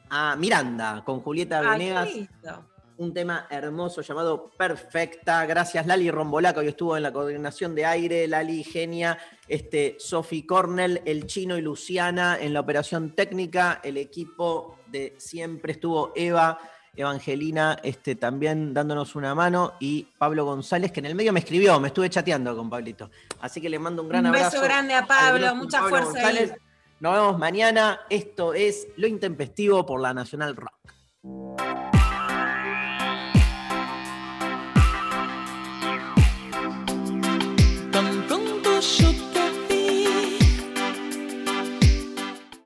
A Miranda con Julieta Ay, Venegas. lindo. Un tema hermoso llamado Perfecta. Gracias, Lali Rombolaca, hoy estuvo en la coordinación de aire. Lali, genia. Este, Sophie Cornell, el chino y Luciana en la operación técnica. El equipo de siempre estuvo Eva. Evangelina este, también dándonos una mano y Pablo González, que en el medio me escribió, me estuve chateando con Pablito. Así que le mando un gran Un beso abrazo. grande a Pablo, mucha Pablo fuerza. González. Nos vemos mañana. Esto es Lo Intempestivo por la Nacional Rock.